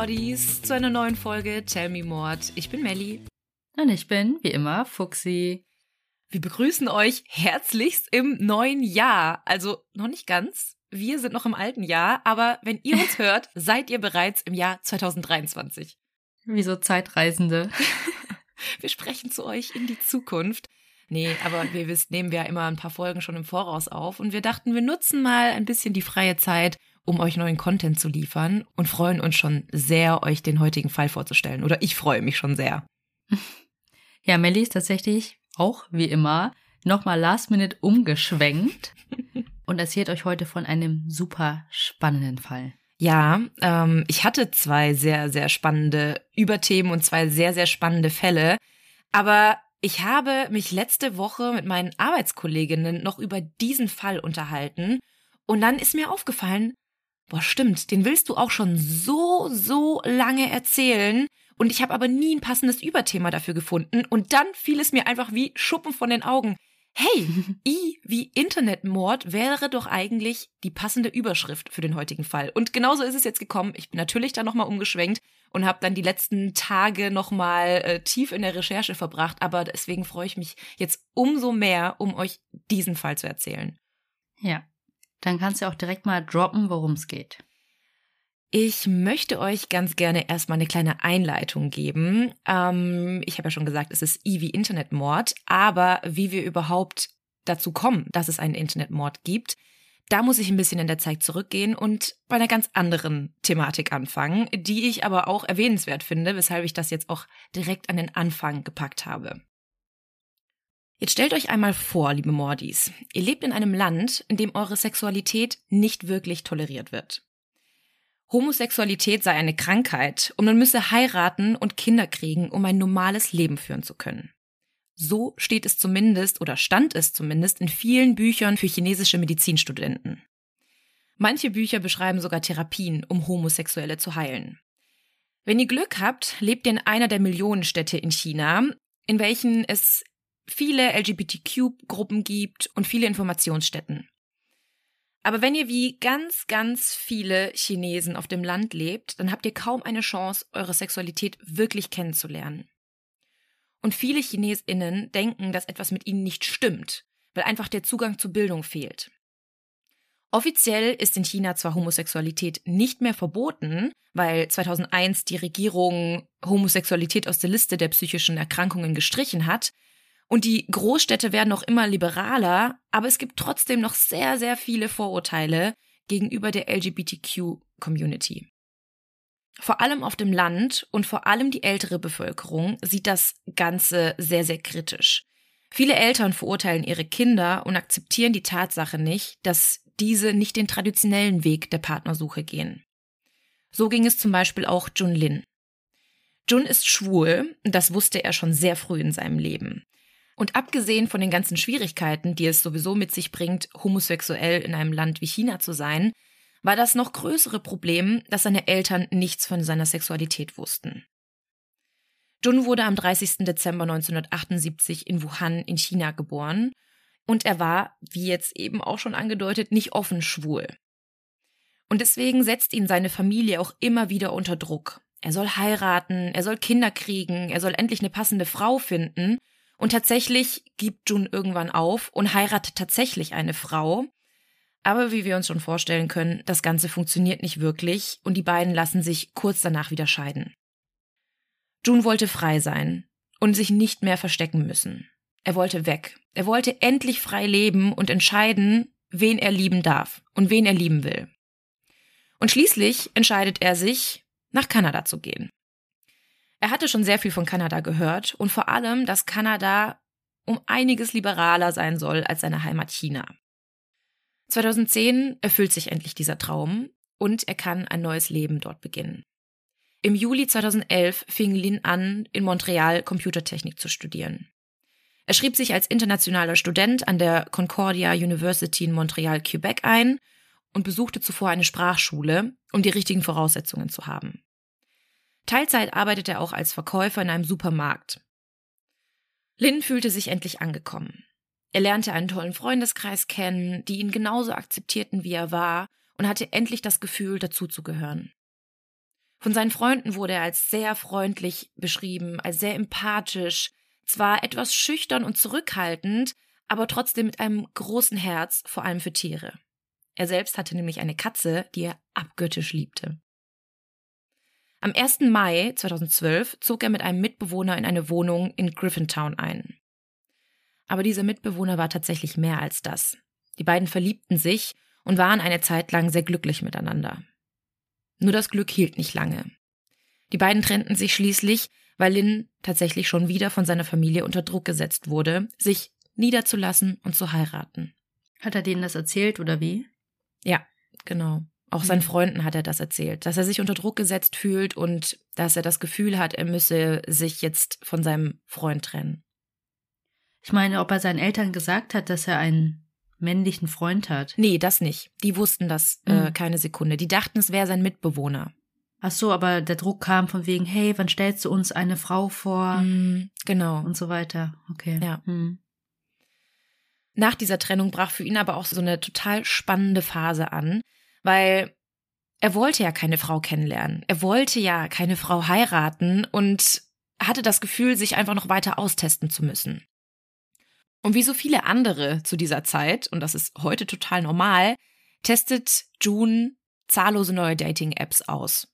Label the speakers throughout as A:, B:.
A: Mordis, zu einer neuen Folge Tell Me Mord. Ich bin Melli.
B: Und ich bin, wie immer, Fuxi.
A: Wir begrüßen euch herzlichst im neuen Jahr. Also noch nicht ganz. Wir sind noch im alten Jahr, aber wenn ihr uns hört, seid ihr bereits im Jahr 2023.
B: Wieso Zeitreisende?
A: wir sprechen zu euch in die Zukunft. Nee, aber wie ihr wisst, nehmen wir ja immer ein paar Folgen schon im Voraus auf und wir dachten, wir nutzen mal ein bisschen die freie Zeit, um euch neuen Content zu liefern und freuen uns schon sehr, euch den heutigen Fall vorzustellen. Oder ich freue mich schon sehr.
B: Ja, Melly ist tatsächlich auch wie immer nochmal last minute umgeschwenkt und erzählt euch heute von einem super spannenden Fall.
A: Ja, ähm, ich hatte zwei sehr, sehr spannende Überthemen und zwei sehr, sehr spannende Fälle. Aber ich habe mich letzte Woche mit meinen Arbeitskolleginnen noch über diesen Fall unterhalten. Und dann ist mir aufgefallen, boah, stimmt, den willst du auch schon so, so lange erzählen. Und ich habe aber nie ein passendes Überthema dafür gefunden. Und dann fiel es mir einfach wie Schuppen von den Augen. Hey, I wie Internetmord wäre doch eigentlich die passende Überschrift für den heutigen Fall. Und genauso ist es jetzt gekommen. Ich bin natürlich da nochmal umgeschwenkt und habe dann die letzten Tage nochmal äh, tief in der Recherche verbracht. Aber deswegen freue ich mich jetzt umso mehr, um euch diesen Fall zu erzählen.
B: Ja, dann kannst du auch direkt mal droppen, worum es geht.
A: Ich möchte euch ganz gerne erstmal eine kleine Einleitung geben. Ähm, ich habe ja schon gesagt, es ist I wie Internetmord, aber wie wir überhaupt dazu kommen, dass es einen Internetmord gibt, da muss ich ein bisschen in der Zeit zurückgehen und bei einer ganz anderen Thematik anfangen, die ich aber auch erwähnenswert finde, weshalb ich das jetzt auch direkt an den Anfang gepackt habe. Jetzt stellt euch einmal vor, liebe Mordis, ihr lebt in einem Land, in dem eure Sexualität nicht wirklich toleriert wird. Homosexualität sei eine Krankheit und man müsse heiraten und Kinder kriegen, um ein normales Leben führen zu können. So steht es zumindest oder stand es zumindest in vielen Büchern für chinesische Medizinstudenten. Manche Bücher beschreiben sogar Therapien, um Homosexuelle zu heilen. Wenn ihr Glück habt, lebt ihr in einer der Millionenstädte in China, in welchen es viele LGBTQ-Gruppen gibt und viele Informationsstätten. Aber wenn ihr wie ganz, ganz viele Chinesen auf dem Land lebt, dann habt ihr kaum eine Chance, eure Sexualität wirklich kennenzulernen. Und viele Chinesinnen denken, dass etwas mit ihnen nicht stimmt, weil einfach der Zugang zur Bildung fehlt. Offiziell ist in China zwar Homosexualität nicht mehr verboten, weil 2001 die Regierung Homosexualität aus der Liste der psychischen Erkrankungen gestrichen hat, und die Großstädte werden noch immer liberaler, aber es gibt trotzdem noch sehr, sehr viele Vorurteile gegenüber der LGBTQ-Community. Vor allem auf dem Land und vor allem die ältere Bevölkerung sieht das Ganze sehr, sehr kritisch. Viele Eltern verurteilen ihre Kinder und akzeptieren die Tatsache nicht, dass diese nicht den traditionellen Weg der Partnersuche gehen. So ging es zum Beispiel auch Jun Lin. Jun ist schwul, das wusste er schon sehr früh in seinem Leben. Und abgesehen von den ganzen Schwierigkeiten, die es sowieso mit sich bringt, homosexuell in einem Land wie China zu sein, war das noch größere Problem, dass seine Eltern nichts von seiner Sexualität wussten. Jun wurde am 30. Dezember 1978 in Wuhan in China geboren und er war, wie jetzt eben auch schon angedeutet, nicht offen schwul. Und deswegen setzt ihn seine Familie auch immer wieder unter Druck. Er soll heiraten, er soll Kinder kriegen, er soll endlich eine passende Frau finden und tatsächlich gibt Jun irgendwann auf und heiratet tatsächlich eine Frau. Aber wie wir uns schon vorstellen können, das Ganze funktioniert nicht wirklich und die beiden lassen sich kurz danach wieder scheiden. Jun wollte frei sein und sich nicht mehr verstecken müssen. Er wollte weg. Er wollte endlich frei leben und entscheiden, wen er lieben darf und wen er lieben will. Und schließlich entscheidet er sich, nach Kanada zu gehen. Er hatte schon sehr viel von Kanada gehört und vor allem, dass Kanada um einiges liberaler sein soll als seine Heimat China. 2010 erfüllt sich endlich dieser Traum und er kann ein neues Leben dort beginnen. Im Juli 2011 fing Lin an, in Montreal Computertechnik zu studieren. Er schrieb sich als internationaler Student an der Concordia University in Montreal, Quebec ein und besuchte zuvor eine Sprachschule, um die richtigen Voraussetzungen zu haben. Teilzeit arbeitet er auch als Verkäufer in einem Supermarkt. Lynn fühlte sich endlich angekommen. Er lernte einen tollen Freundeskreis kennen, die ihn genauso akzeptierten, wie er war, und hatte endlich das Gefühl, dazuzugehören. Von seinen Freunden wurde er als sehr freundlich beschrieben, als sehr empathisch, zwar etwas schüchtern und zurückhaltend, aber trotzdem mit einem großen Herz, vor allem für Tiere. Er selbst hatte nämlich eine Katze, die er abgöttisch liebte. Am 1. Mai 2012 zog er mit einem Mitbewohner in eine Wohnung in Griffintown ein. Aber dieser Mitbewohner war tatsächlich mehr als das. Die beiden verliebten sich und waren eine Zeit lang sehr glücklich miteinander. Nur das Glück hielt nicht lange. Die beiden trennten sich schließlich, weil Lynn tatsächlich schon wieder von seiner Familie unter Druck gesetzt wurde, sich niederzulassen und zu heiraten.
B: Hat er denen das erzählt oder wie?
A: Ja, genau. Auch seinen. Freunden hat er das erzählt, dass er sich unter Druck gesetzt fühlt und dass er das Gefühl hat, er müsse sich jetzt von seinem Freund trennen.
B: Ich meine, ob er seinen Eltern gesagt hat, dass er einen männlichen Freund hat.
A: Nee, das nicht. Die wussten das äh, mhm. keine Sekunde. Die dachten, es wäre sein Mitbewohner.
B: Ach so, aber der Druck kam von wegen, hey, wann stellst du uns eine Frau vor?
A: Mhm, genau.
B: Und so weiter. Okay.
A: Ja. Mhm. Nach dieser Trennung brach für ihn aber auch so eine total spannende Phase an, weil er wollte ja keine Frau kennenlernen. Er wollte ja keine Frau heiraten und hatte das Gefühl, sich einfach noch weiter austesten zu müssen. Und wie so viele andere zu dieser Zeit, und das ist heute total normal, testet June zahllose neue Dating-Apps aus,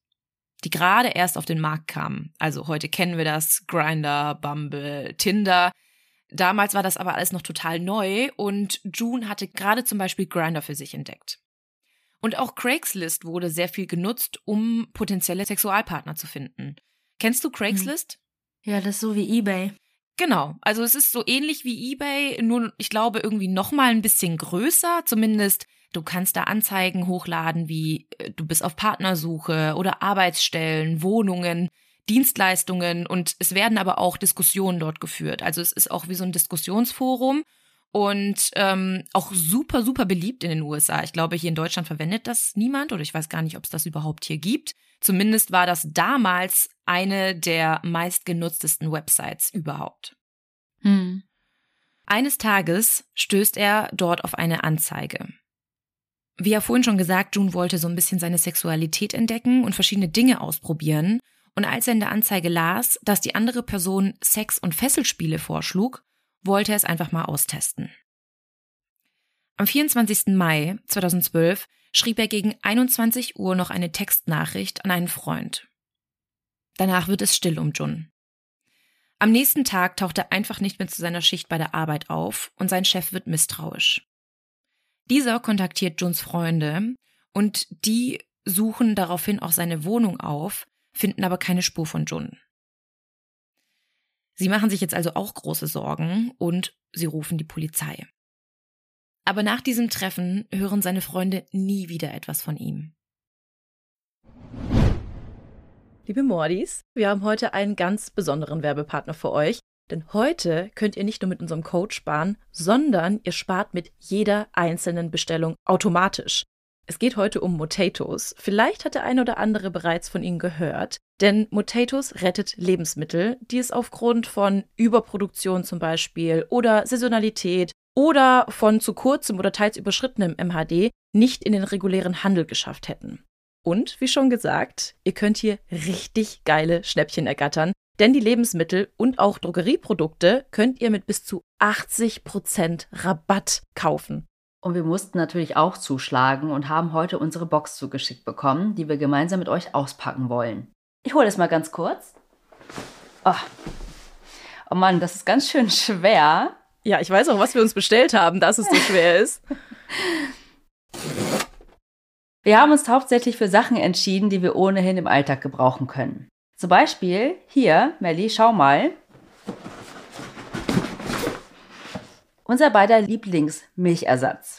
A: die gerade erst auf den Markt kamen. Also heute kennen wir das, Grinder, Bumble, Tinder. Damals war das aber alles noch total neu und June hatte gerade zum Beispiel Grinder für sich entdeckt. Und auch Craigslist wurde sehr viel genutzt, um potenzielle Sexualpartner zu finden. Kennst du Craigslist?
B: Ja, das ist so wie eBay.
A: Genau, also es ist so ähnlich wie eBay, nur ich glaube irgendwie noch mal ein bisschen größer, zumindest du kannst da Anzeigen hochladen, wie äh, du bist auf Partnersuche oder Arbeitsstellen, Wohnungen, Dienstleistungen und es werden aber auch Diskussionen dort geführt. Also es ist auch wie so ein Diskussionsforum und ähm, auch super, super beliebt in den USA. Ich glaube, hier in Deutschland verwendet das niemand oder ich weiß gar nicht, ob es das überhaupt hier gibt. Zumindest war das damals eine der meistgenutztesten Websites überhaupt. Hm. Eines Tages stößt er dort auf eine Anzeige. Wie er vorhin schon gesagt, June wollte so ein bisschen seine Sexualität entdecken und verschiedene Dinge ausprobieren. Und als er in der Anzeige las, dass die andere Person Sex- und Fesselspiele vorschlug, wollte er es einfach mal austesten. Am 24. Mai 2012 schrieb er gegen 21 Uhr noch eine Textnachricht an einen Freund. Danach wird es still um Jun. Am nächsten Tag taucht er einfach nicht mehr zu seiner Schicht bei der Arbeit auf und sein Chef wird misstrauisch. Dieser kontaktiert Juns Freunde und die suchen daraufhin auch seine Wohnung auf, finden aber keine Spur von Jun. Sie machen sich jetzt also auch große Sorgen und sie rufen die Polizei. Aber nach diesem Treffen hören seine Freunde nie wieder etwas von ihm.
C: Liebe Mordis, wir haben heute einen ganz besonderen Werbepartner für euch. Denn heute könnt ihr nicht nur mit unserem Code sparen, sondern ihr spart mit jeder einzelnen Bestellung automatisch. Es geht heute um Motatos. Vielleicht hat der eine oder andere bereits von ihnen gehört, denn Motatos rettet Lebensmittel, die es aufgrund von Überproduktion zum Beispiel oder Saisonalität oder von zu kurzem oder teils überschrittenem MHD nicht in den regulären Handel geschafft hätten. Und wie schon gesagt, ihr könnt hier richtig geile Schnäppchen ergattern, denn die Lebensmittel und auch Drogerieprodukte könnt ihr mit bis zu 80% Rabatt kaufen.
B: Und wir mussten natürlich auch zuschlagen und haben heute unsere Box zugeschickt bekommen, die wir gemeinsam mit euch auspacken wollen. Ich hole es mal ganz kurz. Oh. oh Mann, das ist ganz schön schwer.
C: Ja, ich weiß auch, was wir uns bestellt haben, dass es so schwer ist.
B: Wir haben uns hauptsächlich für Sachen entschieden, die wir ohnehin im Alltag gebrauchen können. Zum Beispiel hier, Melli, schau mal. Unser beider Lieblingsmilchersatz.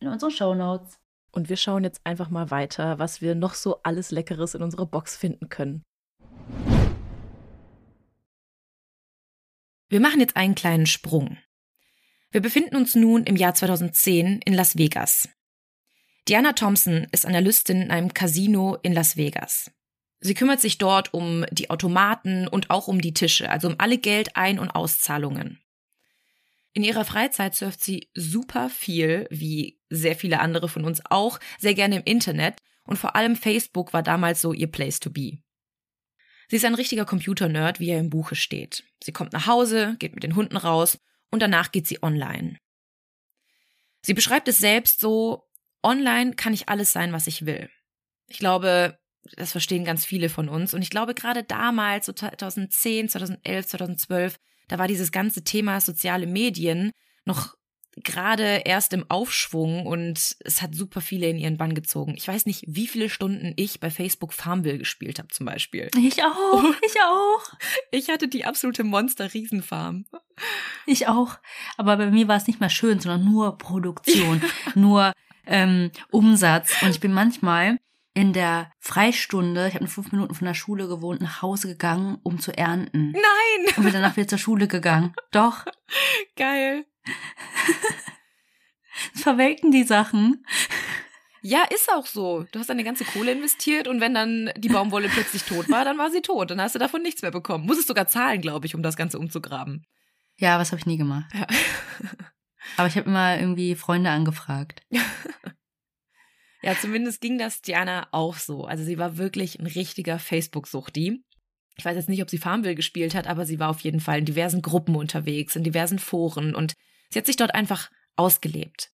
B: in unseren Show Notes.
C: Und wir schauen jetzt einfach mal weiter, was wir noch so alles Leckeres in unserer Box finden können.
A: Wir machen jetzt einen kleinen Sprung. Wir befinden uns nun im Jahr 2010 in Las Vegas. Diana Thompson ist Analystin in einem Casino in Las Vegas. Sie kümmert sich dort um die Automaten und auch um die Tische, also um alle Geldein- und Auszahlungen. In ihrer Freizeit surft sie super viel, wie sehr viele andere von uns auch, sehr gerne im Internet und vor allem Facebook war damals so ihr Place to be. Sie ist ein richtiger Computer-Nerd, wie er im Buche steht. Sie kommt nach Hause, geht mit den Hunden raus und danach geht sie online. Sie beschreibt es selbst so, online kann ich alles sein, was ich will. Ich glaube, das verstehen ganz viele von uns. Und ich glaube, gerade damals, so 2010, 2011, 2012, da war dieses ganze Thema soziale Medien noch gerade erst im Aufschwung und es hat super viele in ihren Bann gezogen. Ich weiß nicht, wie viele Stunden ich bei Facebook Farmville gespielt habe zum Beispiel.
B: Ich auch, ich auch.
A: Ich hatte die absolute Monster-Riesenfarm.
B: Ich auch. Aber bei mir war es nicht mehr schön, sondern nur Produktion, nur ähm, Umsatz. Und ich bin manchmal in der Freistunde, ich habe nur fünf Minuten von der Schule gewohnt, nach Hause gegangen, um zu ernten.
A: Nein!
B: Und bin danach wieder zur Schule gegangen. Doch.
A: Geil.
B: Verwelken die Sachen.
A: Ja, ist auch so. Du hast deine ganze Kohle investiert und wenn dann die Baumwolle plötzlich tot war, dann war sie tot. Dann hast du davon nichts mehr bekommen. Musstest sogar zahlen, glaube ich, um das Ganze umzugraben.
B: Ja, was habe ich nie gemacht. Ja. Aber ich habe immer irgendwie Freunde angefragt.
A: Ja, zumindest ging das Diana auch so. Also sie war wirklich ein richtiger Facebook-Suchti. Ich weiß jetzt nicht, ob sie Farmville gespielt hat, aber sie war auf jeden Fall in diversen Gruppen unterwegs, in diversen Foren und sie hat sich dort einfach ausgelebt.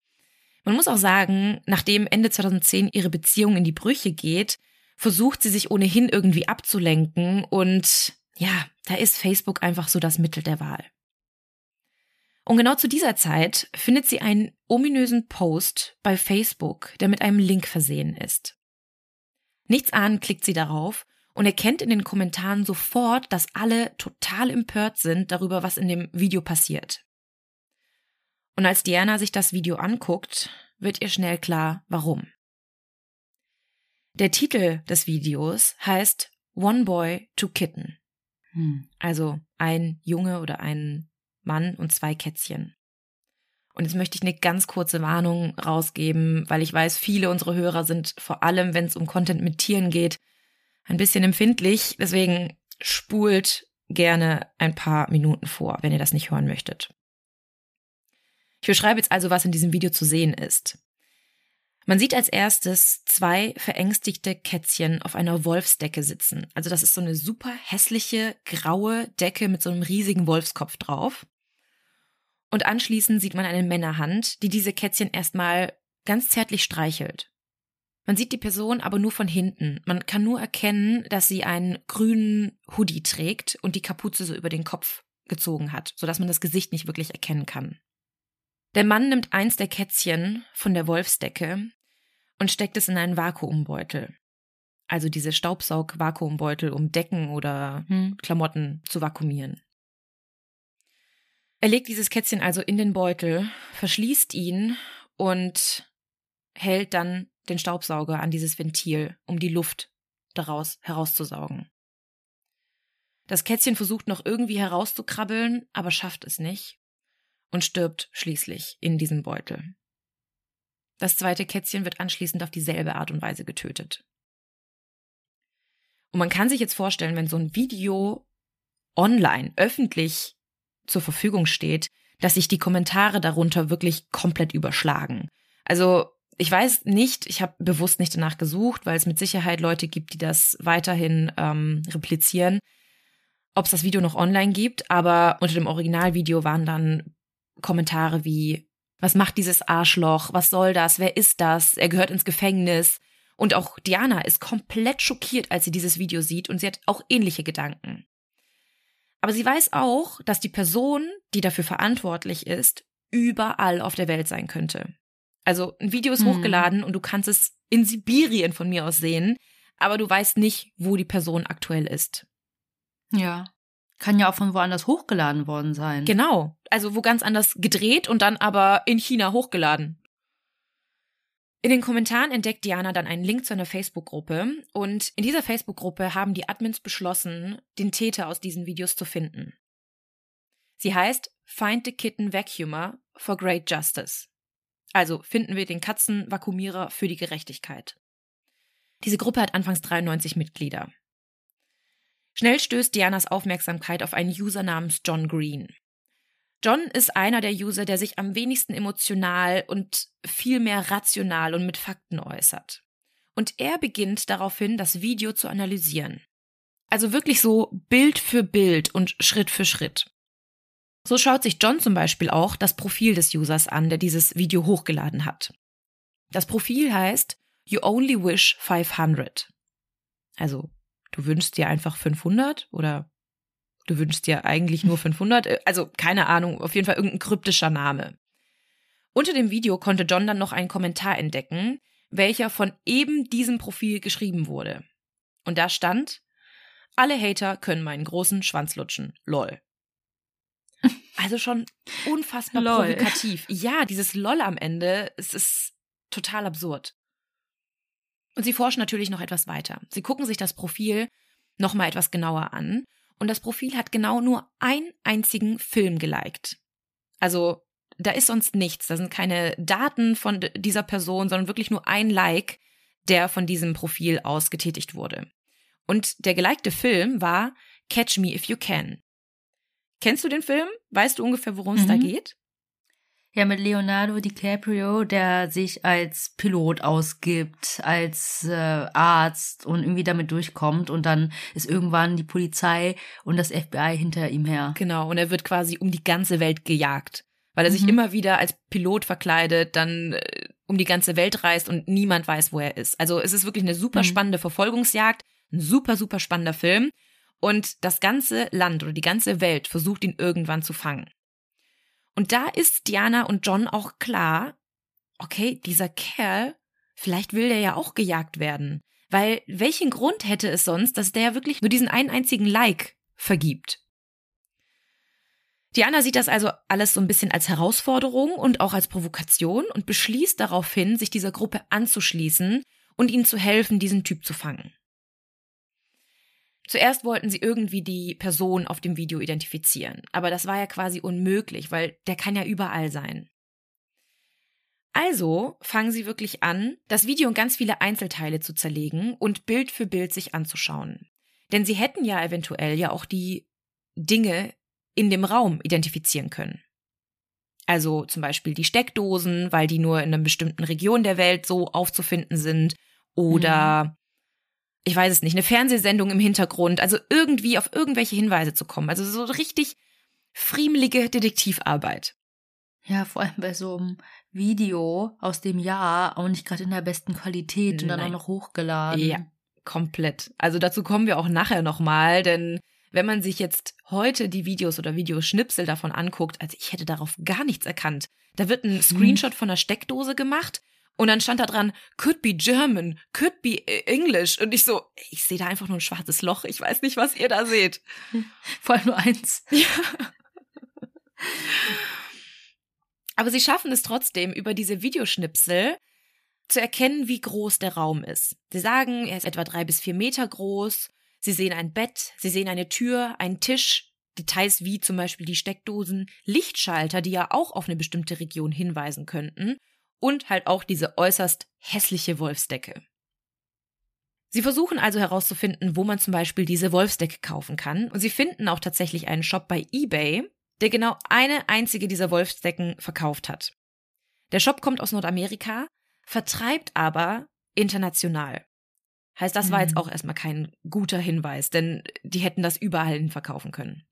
A: Man muss auch sagen, nachdem Ende 2010 ihre Beziehung in die Brüche geht, versucht sie sich ohnehin irgendwie abzulenken und ja, da ist Facebook einfach so das Mittel der Wahl. Und genau zu dieser Zeit findet sie einen ominösen Post bei Facebook, der mit einem Link versehen ist. Nichts ahnen klickt sie darauf und erkennt in den Kommentaren sofort, dass alle total empört sind darüber, was in dem Video passiert. Und als Diana sich das Video anguckt, wird ihr schnell klar, warum. Der Titel des Videos heißt One Boy to Kitten. Hm. Also ein Junge oder ein Mann und zwei Kätzchen. Und jetzt möchte ich eine ganz kurze Warnung rausgeben, weil ich weiß, viele unserer Hörer sind vor allem, wenn es um Content mit Tieren geht, ein bisschen empfindlich. Deswegen spult gerne ein paar Minuten vor, wenn ihr das nicht hören möchtet. Ich beschreibe jetzt also, was in diesem Video zu sehen ist. Man sieht als erstes zwei verängstigte Kätzchen auf einer Wolfsdecke sitzen. Also das ist so eine super hässliche graue Decke mit so einem riesigen Wolfskopf drauf. Und anschließend sieht man eine Männerhand, die diese Kätzchen erstmal ganz zärtlich streichelt. Man sieht die Person aber nur von hinten. Man kann nur erkennen, dass sie einen grünen Hoodie trägt und die Kapuze so über den Kopf gezogen hat, sodass man das Gesicht nicht wirklich erkennen kann. Der Mann nimmt eins der Kätzchen von der Wolfsdecke und steckt es in einen Vakuumbeutel. Also diese Staubsaug-Vakuumbeutel, um Decken oder hm. Klamotten zu vakuumieren. Er legt dieses Kätzchen also in den Beutel, verschließt ihn und hält dann den Staubsauger an dieses Ventil, um die Luft daraus herauszusaugen. Das Kätzchen versucht noch irgendwie herauszukrabbeln, aber schafft es nicht und stirbt schließlich in diesem Beutel. Das zweite Kätzchen wird anschließend auf dieselbe Art und Weise getötet. Und man kann sich jetzt vorstellen, wenn so ein Video online, öffentlich zur Verfügung steht, dass sich die Kommentare darunter wirklich komplett überschlagen. Also ich weiß nicht, ich habe bewusst nicht danach gesucht, weil es mit Sicherheit Leute gibt, die das weiterhin ähm, replizieren, ob es das Video noch online gibt, aber unter dem Originalvideo waren dann Kommentare wie, was macht dieses Arschloch, was soll das, wer ist das, er gehört ins Gefängnis. Und auch Diana ist komplett schockiert, als sie dieses Video sieht und sie hat auch ähnliche Gedanken. Aber sie weiß auch, dass die Person, die dafür verantwortlich ist, überall auf der Welt sein könnte. Also ein Video ist mhm. hochgeladen und du kannst es in Sibirien von mir aus sehen, aber du weißt nicht, wo die Person aktuell ist.
B: Ja. Kann ja auch von woanders hochgeladen worden sein.
A: Genau. Also wo ganz anders gedreht und dann aber in China hochgeladen. In den Kommentaren entdeckt Diana dann einen Link zu einer Facebook-Gruppe und in dieser Facebook-Gruppe haben die Admins beschlossen, den Täter aus diesen Videos zu finden. Sie heißt Find the Kitten Vacuumer for Great Justice. Also finden wir den Katzenvakuumierer für die Gerechtigkeit. Diese Gruppe hat anfangs 93 Mitglieder. Schnell stößt Dianas Aufmerksamkeit auf einen User namens John Green. John ist einer der User, der sich am wenigsten emotional und viel mehr rational und mit Fakten äußert. Und er beginnt daraufhin, das Video zu analysieren. Also wirklich so Bild für Bild und Schritt für Schritt. So schaut sich John zum Beispiel auch das Profil des Users an, der dieses Video hochgeladen hat. Das Profil heißt You Only Wish 500. Also, du wünschst dir einfach 500 oder du wünschst dir eigentlich nur 500. Äh, also, keine Ahnung, auf jeden Fall irgendein kryptischer Name. Unter dem Video konnte John dann noch einen Kommentar entdecken, welcher von eben diesem Profil geschrieben wurde. Und da stand, alle Hater können meinen großen Schwanz lutschen. Lol. Also schon unfassbar Lol. provokativ. Ja, dieses LOL am Ende, es ist total absurd. Und sie forschen natürlich noch etwas weiter. Sie gucken sich das Profil noch mal etwas genauer an und das Profil hat genau nur einen einzigen Film geliked. Also da ist sonst nichts, da sind keine Daten von dieser Person, sondern wirklich nur ein Like, der von diesem Profil aus getätigt wurde. Und der gelikte Film war Catch Me If You Can. Kennst du den Film? Weißt du ungefähr, worum es mhm. da geht?
B: Ja, mit Leonardo DiCaprio, der sich als Pilot ausgibt, als äh, Arzt und irgendwie damit durchkommt und dann ist irgendwann die Polizei und das FBI hinter ihm her.
A: Genau, und er wird quasi um die ganze Welt gejagt, weil er sich mhm. immer wieder als Pilot verkleidet, dann äh, um die ganze Welt reist und niemand weiß, wo er ist. Also es ist wirklich eine super mhm. spannende Verfolgungsjagd, ein super, super spannender Film. Und das ganze Land oder die ganze Welt versucht ihn irgendwann zu fangen. Und da ist Diana und John auch klar, okay, dieser Kerl, vielleicht will der ja auch gejagt werden. Weil welchen Grund hätte es sonst, dass der wirklich nur diesen einen einzigen Like vergibt? Diana sieht das also alles so ein bisschen als Herausforderung und auch als Provokation und beschließt daraufhin, sich dieser Gruppe anzuschließen und ihnen zu helfen, diesen Typ zu fangen. Zuerst wollten sie irgendwie die Person auf dem Video identifizieren, aber das war ja quasi unmöglich, weil der kann ja überall sein. Also fangen sie wirklich an, das Video in ganz viele Einzelteile zu zerlegen und Bild für Bild sich anzuschauen. Denn sie hätten ja eventuell ja auch die Dinge in dem Raum identifizieren können. Also zum Beispiel die Steckdosen, weil die nur in einer bestimmten Region der Welt so aufzufinden sind, oder mhm ich weiß es nicht, eine Fernsehsendung im Hintergrund, also irgendwie auf irgendwelche Hinweise zu kommen. Also so richtig friemelige Detektivarbeit.
B: Ja, vor allem bei so einem Video aus dem Jahr auch nicht gerade in der besten Qualität und dann auch noch hochgeladen.
A: Ja, komplett. Also dazu kommen wir auch nachher nochmal, denn wenn man sich jetzt heute die Videos oder Videoschnipsel davon anguckt, also ich hätte darauf gar nichts erkannt. Da wird ein Screenshot von einer Steckdose gemacht und dann stand da dran, could be German, could be English. Und ich so, ich sehe da einfach nur ein schwarzes Loch. Ich weiß nicht, was ihr da seht.
B: Vor allem nur eins.
A: Aber sie schaffen es trotzdem, über diese Videoschnipsel zu erkennen, wie groß der Raum ist. Sie sagen, er ist etwa drei bis vier Meter groß. Sie sehen ein Bett, sie sehen eine Tür, einen Tisch, Details wie zum Beispiel die Steckdosen, Lichtschalter, die ja auch auf eine bestimmte Region hinweisen könnten, und halt auch diese äußerst hässliche Wolfsdecke. Sie versuchen also herauszufinden, wo man zum Beispiel diese Wolfsdecke kaufen kann, und sie finden auch tatsächlich einen Shop bei eBay, der genau eine einzige dieser Wolfsdecken verkauft hat. Der Shop kommt aus Nordamerika, vertreibt aber international. Heißt, das war
B: Mhm.
A: jetzt auch erstmal kein guter Hinweis, denn die hätten das überall hin verkaufen können.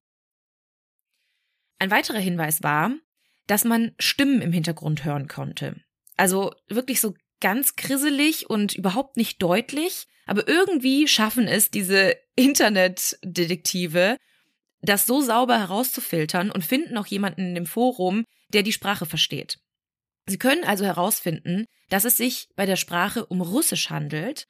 A: Ein weiterer Hinweis war, dass man Stimmen im Hintergrund hören konnte. Also wirklich so ganz krisselig und überhaupt nicht deutlich, aber irgendwie schaffen es diese Internetdetektive, das so sauber herauszufiltern und finden auch jemanden in dem Forum, der die Sprache versteht. Sie können also herausfinden, dass es sich bei der Sprache um Russisch handelt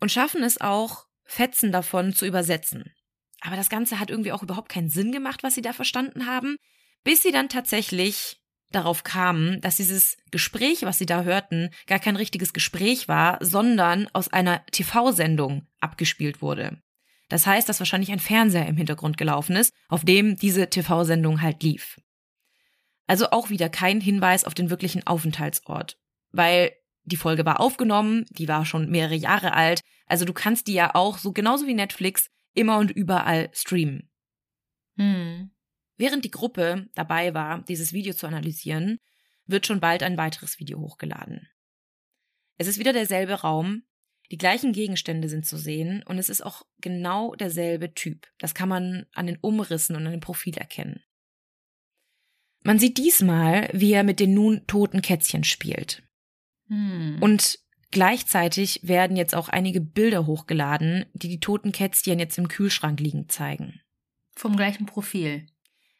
A: und schaffen es auch, Fetzen davon zu übersetzen. Aber das Ganze hat irgendwie auch überhaupt keinen Sinn gemacht, was sie da verstanden haben, bis sie dann tatsächlich darauf kamen, dass dieses Gespräch, was sie da hörten, gar kein richtiges Gespräch war, sondern aus einer TV-Sendung abgespielt wurde. Das heißt, dass wahrscheinlich ein Fernseher im Hintergrund gelaufen ist, auf dem diese TV-Sendung halt lief. Also auch wieder kein Hinweis auf den wirklichen Aufenthaltsort, weil die Folge war aufgenommen, die war schon mehrere Jahre alt, also du kannst die ja auch, so genauso wie Netflix, immer und überall streamen.
B: Hm.
A: Während die Gruppe dabei war, dieses Video zu analysieren, wird schon bald ein weiteres Video hochgeladen. Es ist wieder derselbe Raum, die gleichen Gegenstände sind zu sehen und es ist auch genau derselbe Typ. Das kann man an den Umrissen und an dem Profil erkennen. Man sieht diesmal, wie er mit den nun toten Kätzchen spielt.
B: Hm.
A: Und gleichzeitig werden jetzt auch einige Bilder hochgeladen, die die toten Kätzchen jetzt im Kühlschrank liegen zeigen.
B: vom gleichen Profil.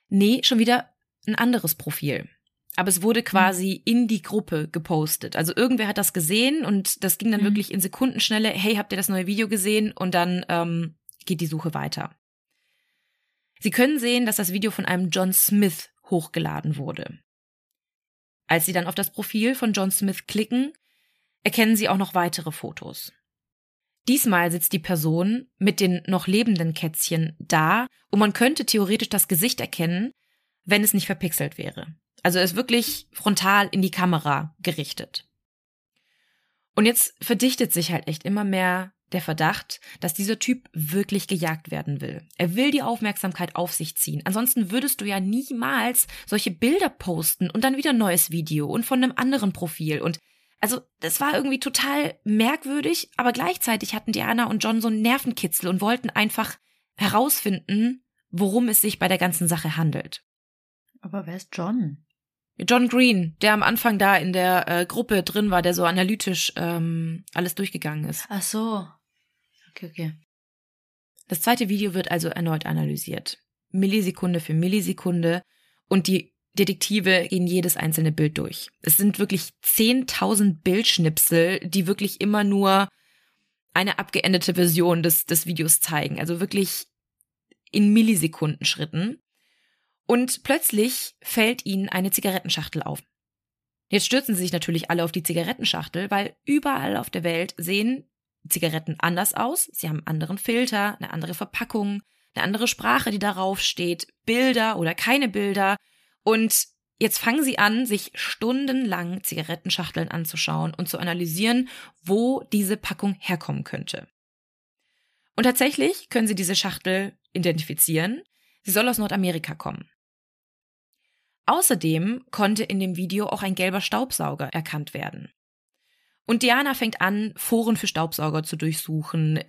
A: Nee, schon wieder ein anderes Profil. Aber es wurde quasi in die Gruppe gepostet. Also irgendwer hat das gesehen und das ging dann
B: Mhm.
A: wirklich in Sekundenschnelle. Hey, habt ihr das neue Video gesehen? Und dann ähm, geht die Suche weiter. Sie können sehen, dass das Video von einem John Smith hochgeladen wurde. Als Sie dann auf das Profil von John Smith klicken, erkennen Sie auch noch weitere Fotos. Diesmal sitzt die Person mit den noch lebenden Kätzchen da und man könnte theoretisch das Gesicht erkennen, wenn es nicht verpixelt wäre. Also er ist wirklich frontal in die Kamera gerichtet. Und jetzt verdichtet sich halt echt immer mehr der Verdacht, dass dieser Typ wirklich gejagt werden will. Er will die Aufmerksamkeit auf sich ziehen. Ansonsten würdest du ja niemals solche Bilder posten und dann wieder ein neues Video und von einem anderen Profil und also, das war irgendwie total merkwürdig, aber gleichzeitig hatten Diana und John so einen Nervenkitzel und wollten einfach herausfinden, worum es sich bei der ganzen Sache handelt.
B: Aber wer ist John?
A: John Green, der am Anfang da in der äh, Gruppe drin war, der so analytisch ähm, alles durchgegangen ist.
B: Ach so. Okay, okay.
A: Das zweite Video wird also erneut analysiert. Millisekunde für Millisekunde und die Detektive gehen jedes einzelne Bild durch. Es sind wirklich 10.000 Bildschnipsel, die wirklich immer nur eine abgeendete Version des, des Videos zeigen. Also wirklich in Millisekundenschritten. Und plötzlich fällt ihnen eine Zigarettenschachtel auf. Jetzt stürzen sie sich natürlich alle auf die Zigarettenschachtel, weil überall auf der Welt sehen Zigaretten anders aus. Sie haben einen anderen Filter, eine andere Verpackung, eine andere Sprache, die darauf steht, Bilder oder keine Bilder. Und jetzt fangen sie an, sich stundenlang Zigarettenschachteln anzuschauen und zu analysieren, wo diese Packung herkommen könnte. Und tatsächlich können sie diese Schachtel identifizieren. Sie soll aus Nordamerika kommen. Außerdem konnte in dem Video auch ein gelber Staubsauger erkannt werden. Und Diana fängt an, Foren für Staubsauger zu durchsuchen,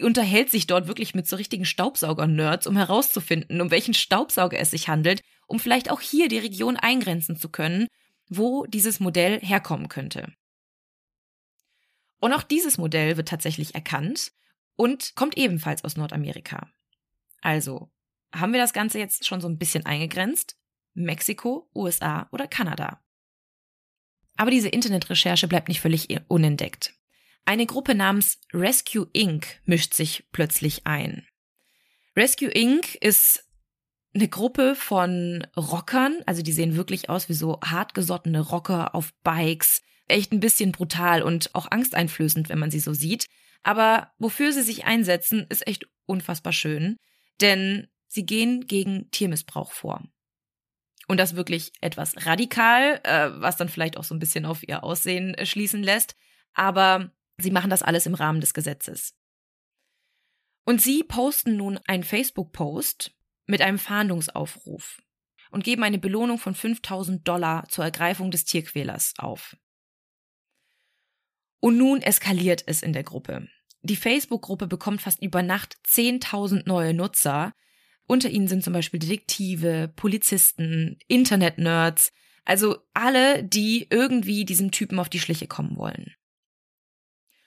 A: unterhält sich dort wirklich mit so richtigen Staubsauger-Nerds, um herauszufinden, um welchen Staubsauger es sich handelt um vielleicht auch hier die Region eingrenzen zu können, wo dieses Modell herkommen könnte. Und auch dieses Modell wird tatsächlich erkannt und kommt ebenfalls aus Nordamerika. Also haben wir das Ganze jetzt schon so ein bisschen eingegrenzt? Mexiko, USA oder Kanada. Aber diese Internetrecherche bleibt nicht völlig unentdeckt. Eine Gruppe namens Rescue Inc. mischt sich plötzlich ein. Rescue Inc. ist eine Gruppe von Rockern, also die sehen wirklich aus wie so hartgesottene Rocker auf Bikes, echt ein bisschen brutal und auch angsteinflößend, wenn man sie so sieht. Aber wofür sie sich einsetzen, ist echt unfassbar schön, denn sie gehen gegen Tiermissbrauch vor. Und das wirklich etwas radikal, äh, was dann vielleicht auch so ein bisschen auf ihr Aussehen äh, schließen lässt. Aber sie machen das alles im Rahmen des Gesetzes. Und sie posten nun einen Facebook-Post mit einem Fahndungsaufruf und geben eine Belohnung von 5000 Dollar zur Ergreifung des Tierquälers auf. Und nun eskaliert es in der Gruppe. Die Facebook-Gruppe bekommt fast über Nacht 10.000 neue Nutzer. Unter ihnen sind zum Beispiel Detektive, Polizisten, Internet-Nerds, also alle, die irgendwie diesem Typen auf die Schliche kommen wollen.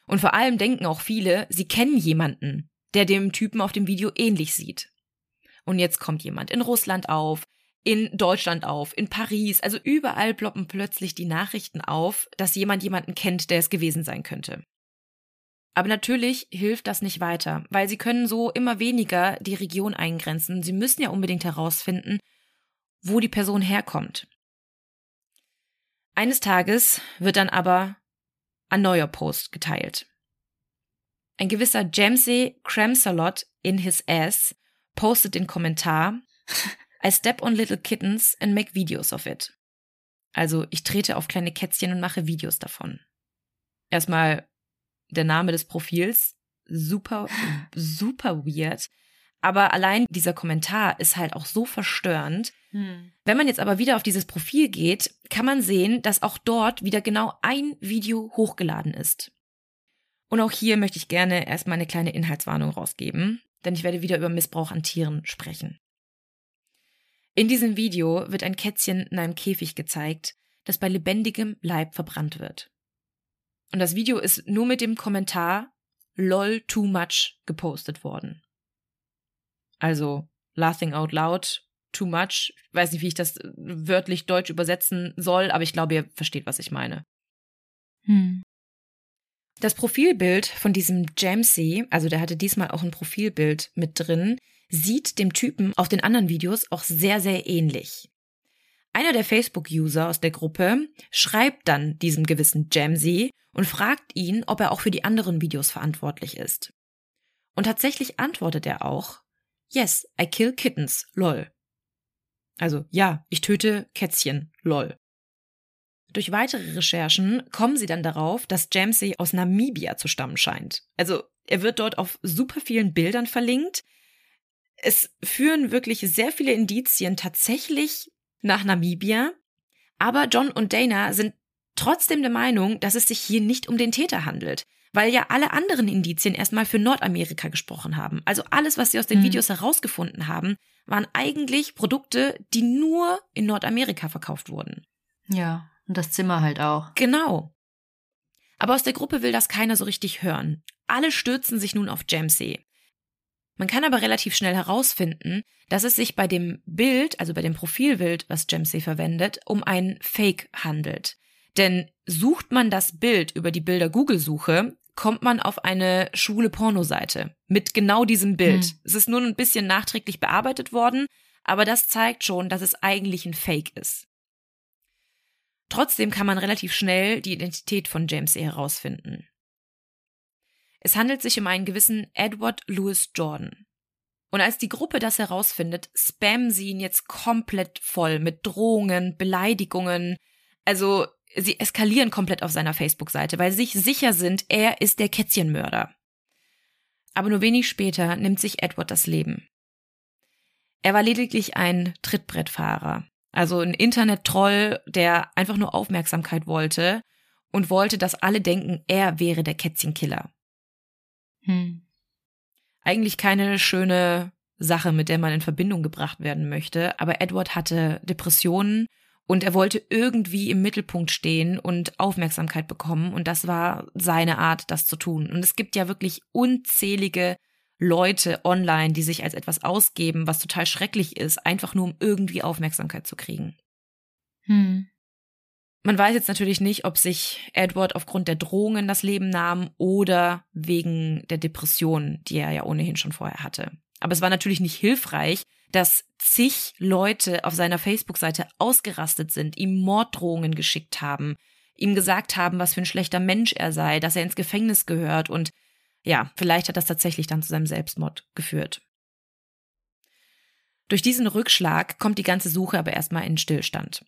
A: Und vor allem denken auch viele, sie kennen jemanden, der dem Typen auf dem Video ähnlich sieht. Und jetzt kommt jemand in Russland auf, in Deutschland auf, in Paris, also überall ploppen plötzlich die Nachrichten auf, dass jemand jemanden kennt, der es gewesen sein könnte. Aber natürlich hilft das nicht weiter, weil sie können so immer weniger die Region eingrenzen. Sie müssen ja unbedingt herausfinden, wo die Person herkommt. Eines Tages wird dann aber ein neuer Post geteilt. Ein gewisser Jamsey Cramsalot in his ass postet den Kommentar I step on little kittens and make videos of it. Also ich trete auf kleine Kätzchen und mache Videos davon. Erstmal der Name des Profils, super, super weird. Aber allein dieser Kommentar ist halt auch so verstörend. Hm. Wenn man jetzt aber wieder auf dieses Profil geht, kann man sehen, dass auch dort wieder genau ein Video hochgeladen ist. Und auch hier möchte ich gerne erstmal eine kleine Inhaltswarnung rausgeben, denn ich werde wieder über Missbrauch an Tieren sprechen. In diesem Video wird ein Kätzchen in einem Käfig gezeigt, das bei lebendigem Leib verbrannt wird. Und das Video ist nur mit dem Kommentar LOL too much gepostet worden. Also laughing out loud, too much. Ich weiß nicht, wie ich das wörtlich deutsch übersetzen soll, aber ich glaube, ihr versteht, was ich meine. Hm. Das Profilbild von diesem Jamsey, also der hatte diesmal auch ein Profilbild mit drin, sieht dem Typen auf den anderen Videos auch sehr, sehr ähnlich. Einer der Facebook-User aus der Gruppe schreibt dann diesem gewissen Jamsey und fragt ihn, ob er auch für die anderen Videos verantwortlich ist. Und tatsächlich antwortet er auch, Yes, I kill kittens, lol. Also ja, ich töte Kätzchen, lol. Durch weitere Recherchen kommen sie dann darauf, dass Jamsey aus Namibia zu stammen scheint. Also er wird dort auf super vielen Bildern verlinkt, es führen wirklich sehr viele Indizien tatsächlich nach Namibia, aber John und Dana sind trotzdem der Meinung, dass es sich hier nicht um den Täter handelt, weil ja alle anderen Indizien erstmal für Nordamerika gesprochen haben. Also alles, was sie aus den mhm. Videos herausgefunden haben, waren eigentlich Produkte, die nur in Nordamerika verkauft wurden.
B: Ja, und das Zimmer halt auch.
A: Genau. Aber aus der Gruppe will das keiner so richtig hören. Alle stürzen sich nun auf Jamsey. Man kann aber relativ schnell herausfinden, dass es sich bei dem Bild, also bei dem Profilbild, was Jamsey verwendet, um ein Fake handelt. Denn sucht man das Bild über die Bilder Google-Suche, kommt man auf eine schwule Pornoseite mit genau diesem Bild. Hm. Es ist nur ein bisschen nachträglich bearbeitet worden, aber das zeigt schon, dass es eigentlich ein Fake ist. Trotzdem kann man relativ schnell die Identität von Jamesy herausfinden. Es handelt sich um einen gewissen Edward Lewis Jordan. Und als die Gruppe das herausfindet, spammen sie ihn jetzt komplett voll mit Drohungen, Beleidigungen. Also sie eskalieren komplett auf seiner Facebook-Seite, weil sie sich sicher sind, er ist der Kätzchenmörder. Aber nur wenig später nimmt sich Edward das Leben. Er war lediglich ein Trittbrettfahrer, also ein Internet-Troll, der einfach nur Aufmerksamkeit wollte und wollte, dass alle denken, er wäre der Kätzchenkiller. Hm. Eigentlich keine schöne Sache, mit der man in Verbindung gebracht werden möchte. Aber Edward hatte Depressionen und er wollte irgendwie im Mittelpunkt stehen und Aufmerksamkeit bekommen. Und das war seine Art, das zu tun. Und es gibt ja wirklich unzählige Leute online, die sich als etwas ausgeben, was total schrecklich ist, einfach nur um irgendwie Aufmerksamkeit zu kriegen. Hm. Man weiß jetzt natürlich nicht, ob sich Edward aufgrund der Drohungen das Leben nahm oder wegen der Depression, die er ja ohnehin schon vorher hatte. Aber es war natürlich nicht hilfreich, dass zig Leute auf seiner Facebook-Seite ausgerastet sind, ihm Morddrohungen geschickt haben, ihm gesagt haben, was für ein schlechter Mensch er sei, dass er ins Gefängnis gehört und ja, vielleicht hat das tatsächlich dann zu seinem Selbstmord geführt. Durch diesen Rückschlag kommt die ganze Suche aber erstmal in Stillstand.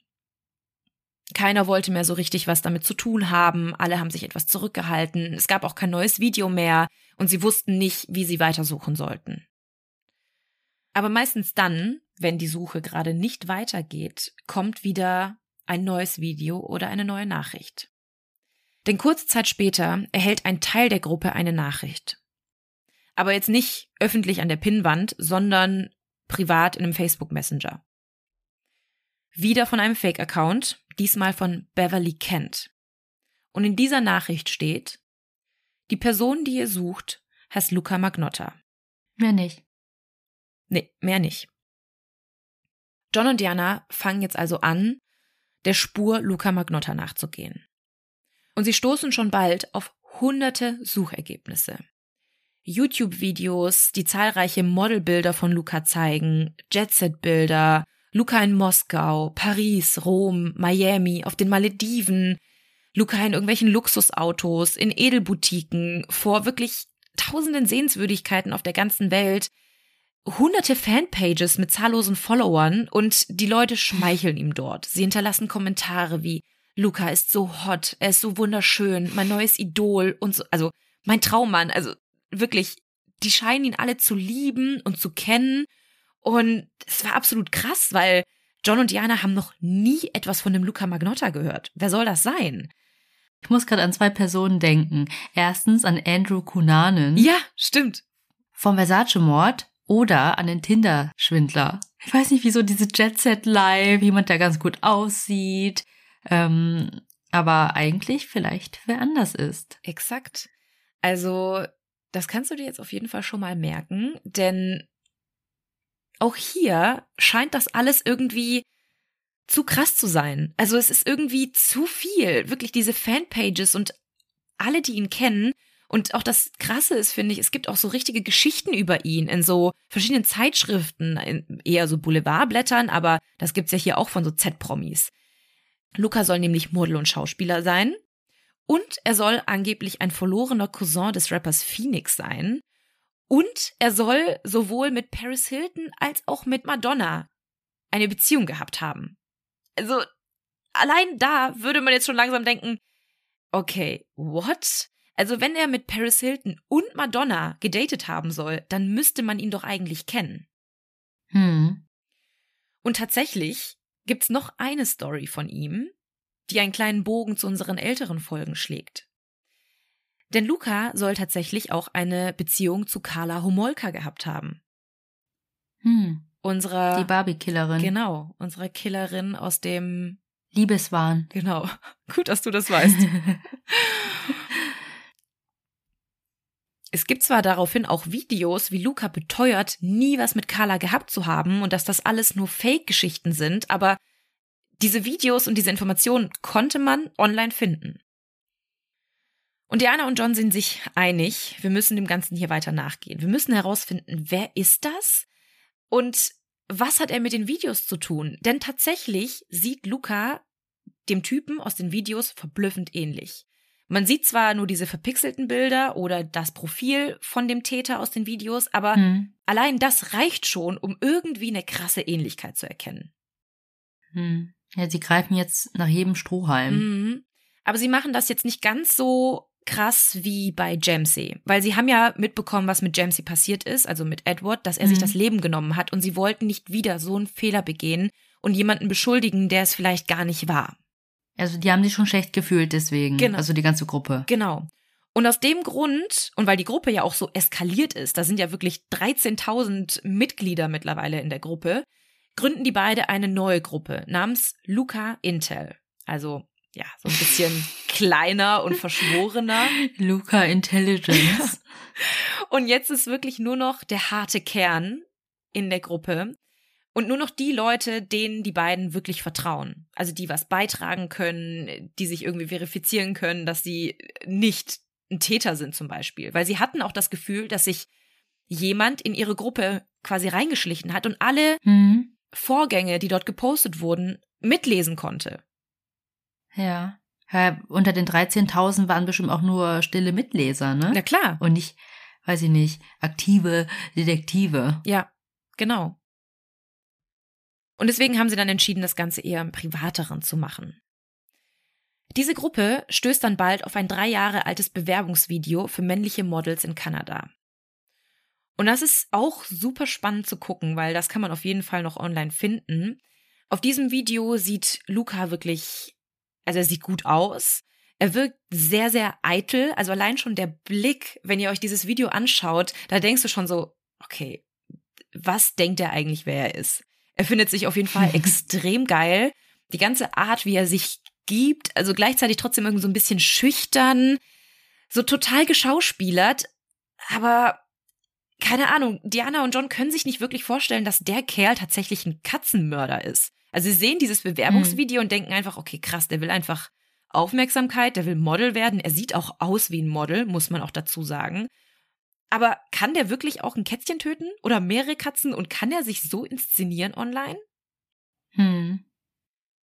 A: Keiner wollte mehr so richtig was damit zu tun haben, alle haben sich etwas zurückgehalten, es gab auch kein neues Video mehr und sie wussten nicht, wie sie weitersuchen sollten. Aber meistens dann, wenn die Suche gerade nicht weitergeht, kommt wieder ein neues Video oder eine neue Nachricht. Denn kurze Zeit später erhält ein Teil der Gruppe eine Nachricht. Aber jetzt nicht öffentlich an der Pinnwand, sondern privat in einem Facebook Messenger. Wieder von einem Fake-Account, diesmal von Beverly Kent. Und in dieser Nachricht steht, die Person, die ihr sucht, heißt Luca Magnotta.
B: Mehr nicht.
A: Nee, mehr nicht. John und Diana fangen jetzt also an, der Spur Luca Magnotta nachzugehen. Und sie stoßen schon bald auf hunderte Suchergebnisse. YouTube-Videos, die zahlreiche Modelbilder von Luca zeigen, Jetset-Bilder, Luca in Moskau, Paris, Rom, Miami, auf den Malediven, Luca in irgendwelchen Luxusautos, in Edelboutiquen, vor wirklich tausenden Sehenswürdigkeiten auf der ganzen Welt, hunderte Fanpages mit zahllosen Followern und die Leute schmeicheln ihm dort. Sie hinterlassen Kommentare wie Luca ist so hot, er ist so wunderschön, mein neues Idol und so, also mein Traummann, also wirklich, die scheinen ihn alle zu lieben und zu kennen und es war absolut krass, weil John und Diana haben noch nie etwas von dem Luca Magnotta gehört. Wer soll das sein?
B: Ich muss gerade an zwei Personen denken. Erstens an Andrew Cunanan.
A: Ja, stimmt.
B: Vom Versace-Mord oder an den Tinder-Schwindler. Ich weiß nicht, wieso diese Jet Set Live, jemand, der ganz gut aussieht, ähm, aber eigentlich vielleicht wer anders ist.
A: Exakt. Also, das kannst du dir jetzt auf jeden Fall schon mal merken, denn auch hier scheint das alles irgendwie zu krass zu sein. Also es ist irgendwie zu viel. Wirklich diese Fanpages und alle, die ihn kennen. Und auch das Krasse ist, finde ich, es gibt auch so richtige Geschichten über ihn in so verschiedenen Zeitschriften, eher so Boulevardblättern, aber das gibt's ja hier auch von so Z-Promis. Luca soll nämlich Model und Schauspieler sein. Und er soll angeblich ein verlorener Cousin des Rappers Phoenix sein. Und er soll sowohl mit Paris Hilton als auch mit Madonna eine Beziehung gehabt haben. Also, allein da würde man jetzt schon langsam denken, okay, what? Also, wenn er mit Paris Hilton und Madonna gedatet haben soll, dann müsste man ihn doch eigentlich kennen. Hm. Und tatsächlich gibt's noch eine Story von ihm, die einen kleinen Bogen zu unseren älteren Folgen schlägt. Denn Luca soll tatsächlich auch eine Beziehung zu Carla Homolka gehabt haben.
B: Hm.
A: Unserer.
B: Die Barbie-Killerin.
A: Genau. Unserer Killerin aus dem.
B: Liebeswahn.
A: Genau. Gut, dass du das weißt. Es gibt zwar daraufhin auch Videos, wie Luca beteuert, nie was mit Carla gehabt zu haben und dass das alles nur Fake-Geschichten sind, aber diese Videos und diese Informationen konnte man online finden. Und Diana und John sind sich einig, wir müssen dem Ganzen hier weiter nachgehen. Wir müssen herausfinden, wer ist das und was hat er mit den Videos zu tun? Denn tatsächlich sieht Luca dem Typen aus den Videos verblüffend ähnlich. Man sieht zwar nur diese verpixelten Bilder oder das Profil von dem Täter aus den Videos, aber hm. allein das reicht schon, um irgendwie eine krasse Ähnlichkeit zu erkennen.
B: Hm. Ja, sie greifen jetzt nach jedem Strohhalm.
A: Mhm. Aber sie machen das jetzt nicht ganz so krass wie bei Jamsey, weil sie haben ja mitbekommen, was mit Jamsey passiert ist, also mit Edward, dass er mhm. sich das Leben genommen hat und sie wollten nicht wieder so einen Fehler begehen und jemanden beschuldigen, der es vielleicht gar nicht war.
B: Also die haben sich schon schlecht gefühlt deswegen, genau. also die ganze Gruppe.
A: Genau. Und aus dem Grund, und weil die Gruppe ja auch so eskaliert ist, da sind ja wirklich 13.000 Mitglieder mittlerweile in der Gruppe, gründen die beide eine neue Gruppe namens Luca Intel. Also ja, so ein bisschen kleiner und verschworener.
B: Luca Intelligence.
A: und jetzt ist wirklich nur noch der harte Kern in der Gruppe und nur noch die Leute, denen die beiden wirklich vertrauen. Also die was beitragen können, die sich irgendwie verifizieren können, dass sie nicht ein Täter sind zum Beispiel. Weil sie hatten auch das Gefühl, dass sich jemand in ihre Gruppe quasi reingeschlichen hat und alle mhm. Vorgänge, die dort gepostet wurden, mitlesen konnte.
B: Ja. ja unter den 13.000 waren bestimmt auch nur stille Mitleser, ne?
A: Na klar.
B: Und nicht, weiß ich nicht, aktive Detektive.
A: Ja, genau. Und deswegen haben sie dann entschieden, das Ganze eher im Privateren zu machen. Diese Gruppe stößt dann bald auf ein drei Jahre altes Bewerbungsvideo für männliche Models in Kanada. Und das ist auch super spannend zu gucken, weil das kann man auf jeden Fall noch online finden. Auf diesem Video sieht Luca wirklich, also er sieht gut aus. Er wirkt sehr, sehr eitel. Also allein schon der Blick, wenn ihr euch dieses Video anschaut, da denkst du schon so, okay, was denkt er eigentlich, wer er ist? Er findet sich auf jeden Fall extrem geil. Die ganze Art, wie er sich gibt, also gleichzeitig trotzdem irgendwie so ein bisschen schüchtern, so total geschauspielert, aber keine Ahnung, Diana und John können sich nicht wirklich vorstellen, dass der Kerl tatsächlich ein Katzenmörder ist. Also sie sehen dieses Bewerbungsvideo mhm. und denken einfach, okay, krass, der will einfach Aufmerksamkeit, der will Model werden. Er sieht auch aus wie ein Model, muss man auch dazu sagen. Aber kann der wirklich auch ein Kätzchen töten oder mehrere Katzen und kann er sich so inszenieren online? Hm.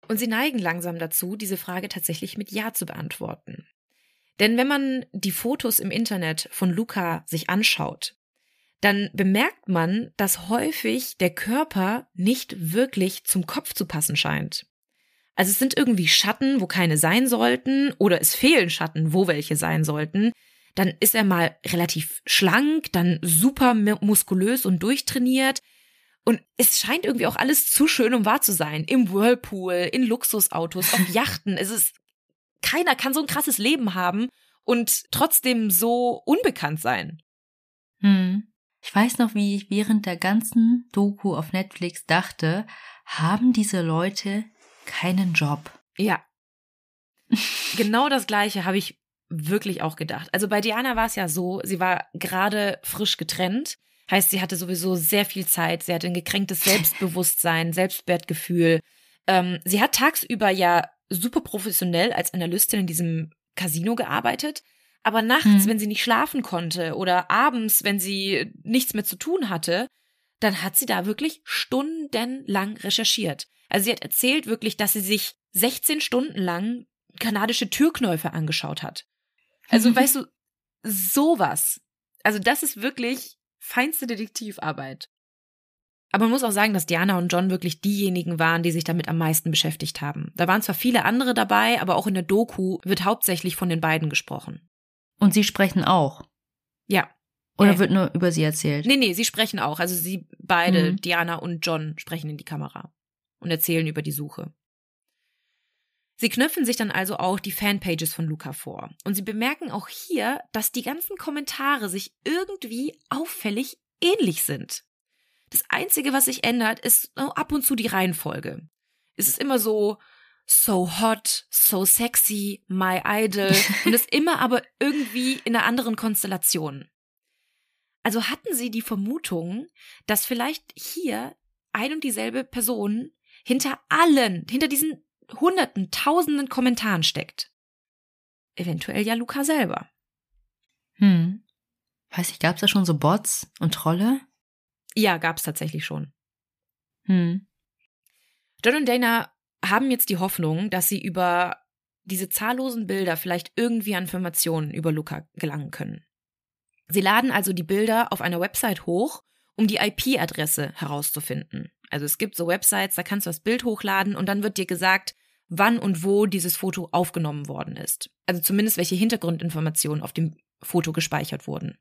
A: Und sie neigen langsam dazu, diese Frage tatsächlich mit Ja zu beantworten. Denn wenn man die Fotos im Internet von Luca sich anschaut, dann bemerkt man, dass häufig der Körper nicht wirklich zum Kopf zu passen scheint. Also es sind irgendwie Schatten, wo keine sein sollten, oder es fehlen Schatten, wo welche sein sollten. Dann ist er mal relativ schlank, dann super muskulös und durchtrainiert. Und es scheint irgendwie auch alles zu schön, um wahr zu sein. Im Whirlpool, in Luxusautos, auf Yachten. Es ist, keiner kann so ein krasses Leben haben und trotzdem so unbekannt sein.
B: Hm. Ich weiß noch, wie ich während der ganzen Doku auf Netflix dachte, haben diese Leute keinen Job?
A: Ja. genau das gleiche habe ich wirklich auch gedacht. Also bei Diana war es ja so, sie war gerade frisch getrennt. Heißt, sie hatte sowieso sehr viel Zeit, sie hatte ein gekränktes Selbstbewusstsein, Selbstwertgefühl. Ähm, sie hat tagsüber ja super professionell als Analystin in diesem Casino gearbeitet. Aber nachts, mhm. wenn sie nicht schlafen konnte oder abends, wenn sie nichts mehr zu tun hatte, dann hat sie da wirklich stundenlang recherchiert. Also sie hat erzählt wirklich, dass sie sich 16 Stunden lang kanadische Türknäufe angeschaut hat. Also mhm. weißt du, sowas. Also das ist wirklich feinste Detektivarbeit. Aber man muss auch sagen, dass Diana und John wirklich diejenigen waren, die sich damit am meisten beschäftigt haben. Da waren zwar viele andere dabei, aber auch in der Doku wird hauptsächlich von den beiden gesprochen.
B: Und sie sprechen auch.
A: Ja.
B: Oder äh, wird nur über sie erzählt?
A: Nee, nee, sie sprechen auch. Also sie beide, mhm. Diana und John, sprechen in die Kamera und erzählen über die Suche. Sie knöpfen sich dann also auch die Fanpages von Luca vor. Und sie bemerken auch hier, dass die ganzen Kommentare sich irgendwie auffällig ähnlich sind. Das Einzige, was sich ändert, ist ab und zu die Reihenfolge. Es ist immer so, so hot, so sexy, my idol und es immer aber irgendwie in einer anderen Konstellation. Also hatten sie die Vermutung, dass vielleicht hier ein und dieselbe Person hinter allen, hinter diesen hunderten, tausenden Kommentaren steckt. Eventuell ja Luca selber.
B: Hm. Weiß ich, gab's da schon so Bots und Trolle?
A: Ja, gab's tatsächlich schon. Hm. John und Dana haben jetzt die Hoffnung, dass sie über diese zahllosen Bilder vielleicht irgendwie an Informationen über Luca gelangen können. Sie laden also die Bilder auf einer Website hoch, um die IP-Adresse herauszufinden. Also es gibt so Websites, da kannst du das Bild hochladen und dann wird dir gesagt, wann und wo dieses Foto aufgenommen worden ist. Also zumindest welche Hintergrundinformationen auf dem Foto gespeichert wurden.